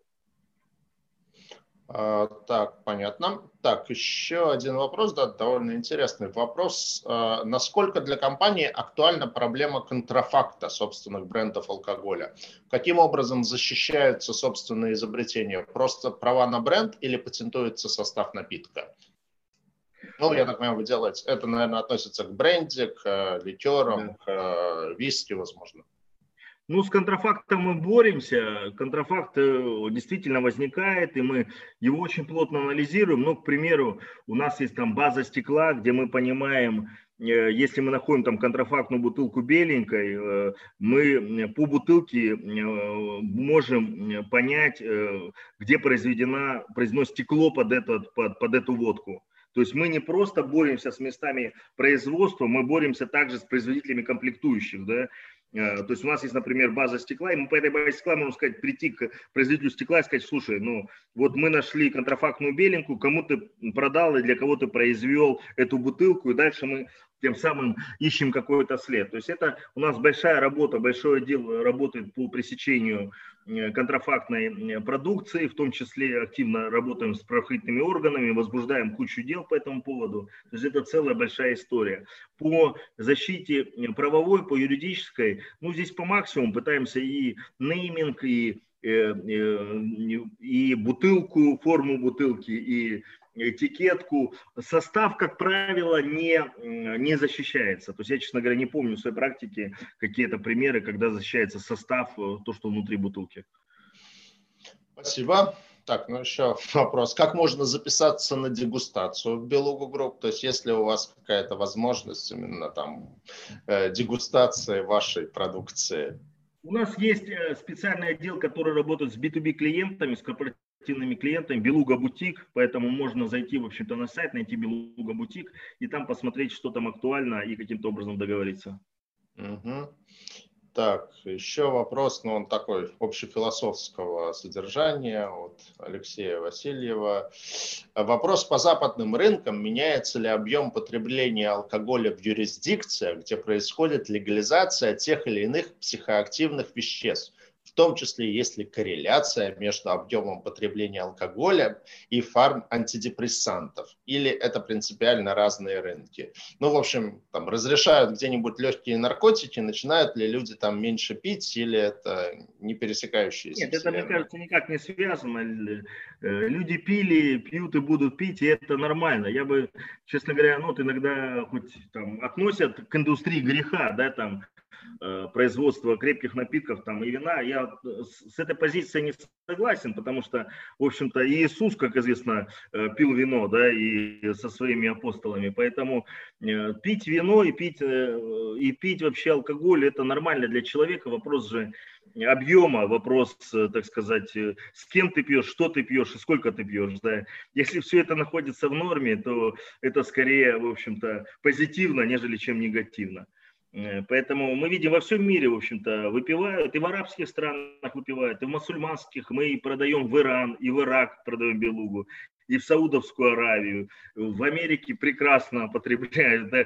А, так, понятно. Так, еще один вопрос, да, довольно интересный вопрос. А, насколько для компании актуальна проблема контрафакта собственных брендов алкоголя? Каким образом защищаются собственные изобретения? Просто права на бренд или патентуется состав напитка? Ну, я так понимаю, вы делаете. Это, наверное, относится к бренде, к э, ликерам, к э, виски, возможно. Ну, с контрафактом мы боремся. Контрафакт э, действительно возникает, и мы его очень плотно анализируем. Ну, к примеру, у нас есть там база стекла, где мы понимаем, э, если мы находим там контрафактную бутылку беленькой, э, мы по бутылке можем понять, где произведено, произведено стекло под, этот, под, под эту водку. То есть мы не просто боремся с местами производства, мы боремся также с производителями комплектующих. Да? Э, то есть у нас есть, например, база стекла, и мы по этой базе стекла можем сказать, прийти к производителю стекла и сказать, слушай, ну вот мы нашли контрафактную беленькую, кому ты продал и для кого ты произвел эту бутылку, и дальше мы тем самым ищем какой-то след. То есть это у нас большая работа, большой отдел работает по пресечению контрафактной э, продукции, в том числе активно работаем с правоохранительными органами, возбуждаем кучу дел по этому поводу. То есть это целая большая история. По защите э, правовой, по юридической, ну здесь по максимуму пытаемся и нейминг, и и бутылку, форму бутылки, и этикетку. Состав, как правило, не, не защищается. То есть я, честно говоря, не помню в своей практике какие-то примеры, когда защищается состав, э, то, что внутри бутылки. Спасибо. Так, ну еще вопрос. Как можно записаться на дегустацию в Белугу Групп? То есть, если у вас какая-то возможность именно там э, дегустации вашей продукции? У нас есть э, специальный отдел, который работает с B2B клиентами, с корпоративными активными клиентами Белуга Бутик, поэтому можно зайти, в общем-то, на сайт, найти Белуга Бутик и там посмотреть, что там актуально и каким-то образом договориться. Угу. Так, еще вопрос, но ну, он такой общефилософского содержания от Алексея Васильева. Вопрос по западным рынкам. Меняется ли объем потребления алкоголя в юрисдикциях, где происходит легализация тех или иных психоактивных веществ? Том числе есть ли корреляция между объемом потребления алкоголя и фарм-антидепрессантов, или это принципиально разные рынки. Ну, в общем, там разрешают где-нибудь легкие наркотики, начинают ли люди там меньше пить, или это не пересекающиеся Нет, это, мне кажется, никак не связано. Э, люди пили, пьют и будут пить, и это нормально. Я бы, честно говоря, ну, вот иногда хоть там относят к индустрии греха, да, там, производства крепких напитков там, и вина, я с этой позицией не согласен, потому что, в общем-то, Иисус, как известно, э, пил вино, да, и со своими апостолами, поэтому э, пить вино и пить, и пить вообще алкоголь, это нормально для человека, вопрос же объема, вопрос, так сказать, с кем ты пьешь, что ты пьешь и сколько ты пьешь. Да. Если все это находится в норме, то это скорее, в общем-то, позитивно, нежели чем негативно. Э, поэтому мы видим во всем мире, в общем-то, выпивают, и в арабских странах выпивают, и в мусульманских мы продаем в Иран, и в Ирак продаем белугу, и в Саудовскую Аравию, в Америке прекрасно потребляют, да,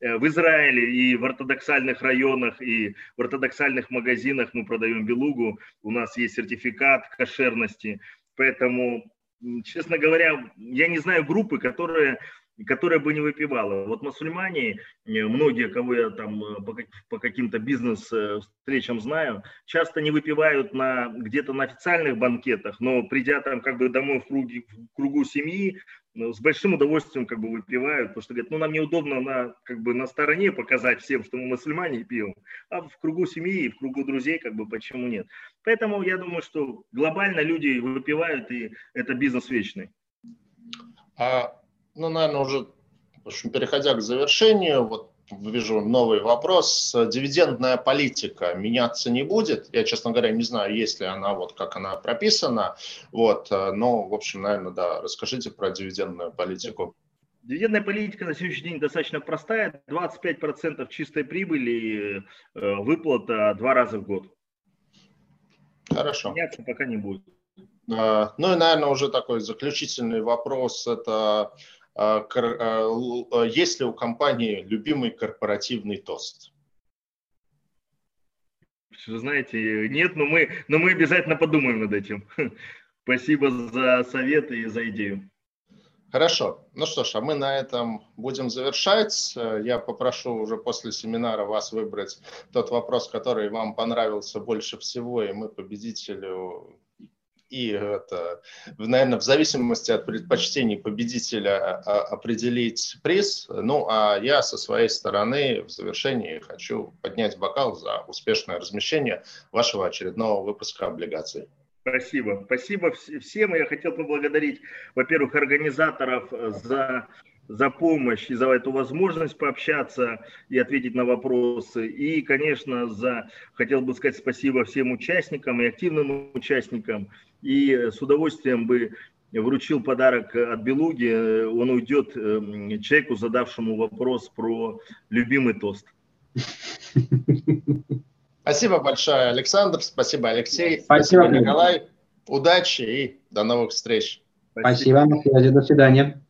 э, в Израиле и в ортодоксальных районах, и в ортодоксальных магазинах мы продаем белугу, у нас есть сертификат кошерности, поэтому, честно говоря, я не знаю группы, которые которая бы не выпивала. Вот мусульмане, э, многие, кого я там э, по, по каким-то бизнес-встречам знаю, часто не выпивают на, где-то на официальных банкетах, но придя там как бы домой в, круге, в кругу семьи, с большим удовольствием как бы выпивают, потому что говорят, ну нам неудобно на, как бы на стороне показать всем, что мы мусульмане и пьем, а в кругу семьи и в кругу друзей как бы почему нет. Поэтому я думаю, что глобально люди выпивают, и это бизнес вечный. А ну, наверное, уже в общем, переходя к завершению, вот вижу новый вопрос. Дивидендная политика меняться не будет. Я, честно говоря, не знаю, есть ли она, вот как она прописана. Вот, но, в общем, наверное, да, расскажите про дивидендную политику. Дивидендная политика на сегодняшний день достаточно простая. 25% чистой прибыли, э, выплата два раза в год. Хорошо. Меняться пока не будет. А, ну и, наверное, уже такой заключительный вопрос. Это есть ли у компании любимый корпоративный тост? Вы знаете, нет, но мы, но мы обязательно подумаем над этим. Спасибо за совет и за идею. Хорошо. Ну что ж, а мы на этом будем завершать. Я попрошу уже после семинара вас выбрать тот вопрос, который вам понравился больше всего, и мы победителю и это, наверное, в зависимости от предпочтений победителя а, а, определить приз. Ну, а я со своей стороны в завершении хочу поднять бокал за успешное размещение вашего очередного выпуска облигаций. Спасибо. Спасибо всем. Я хотел поблагодарить, во-первых, организаторов за за помощь и за эту возможность пообщаться и ответить на вопросы. И, конечно, за хотел бы сказать спасибо всем участникам и активным участникам. И с удовольствием бы вручил подарок от Белуги. Он уйдет эм, человеку, задавшему вопрос про любимый тост. Спасибо большое, Александр. Спасибо, Алексей. Спасибо, спасибо Николай. Удачи и до новых встреч. Спасибо. Спасибо. До свидания.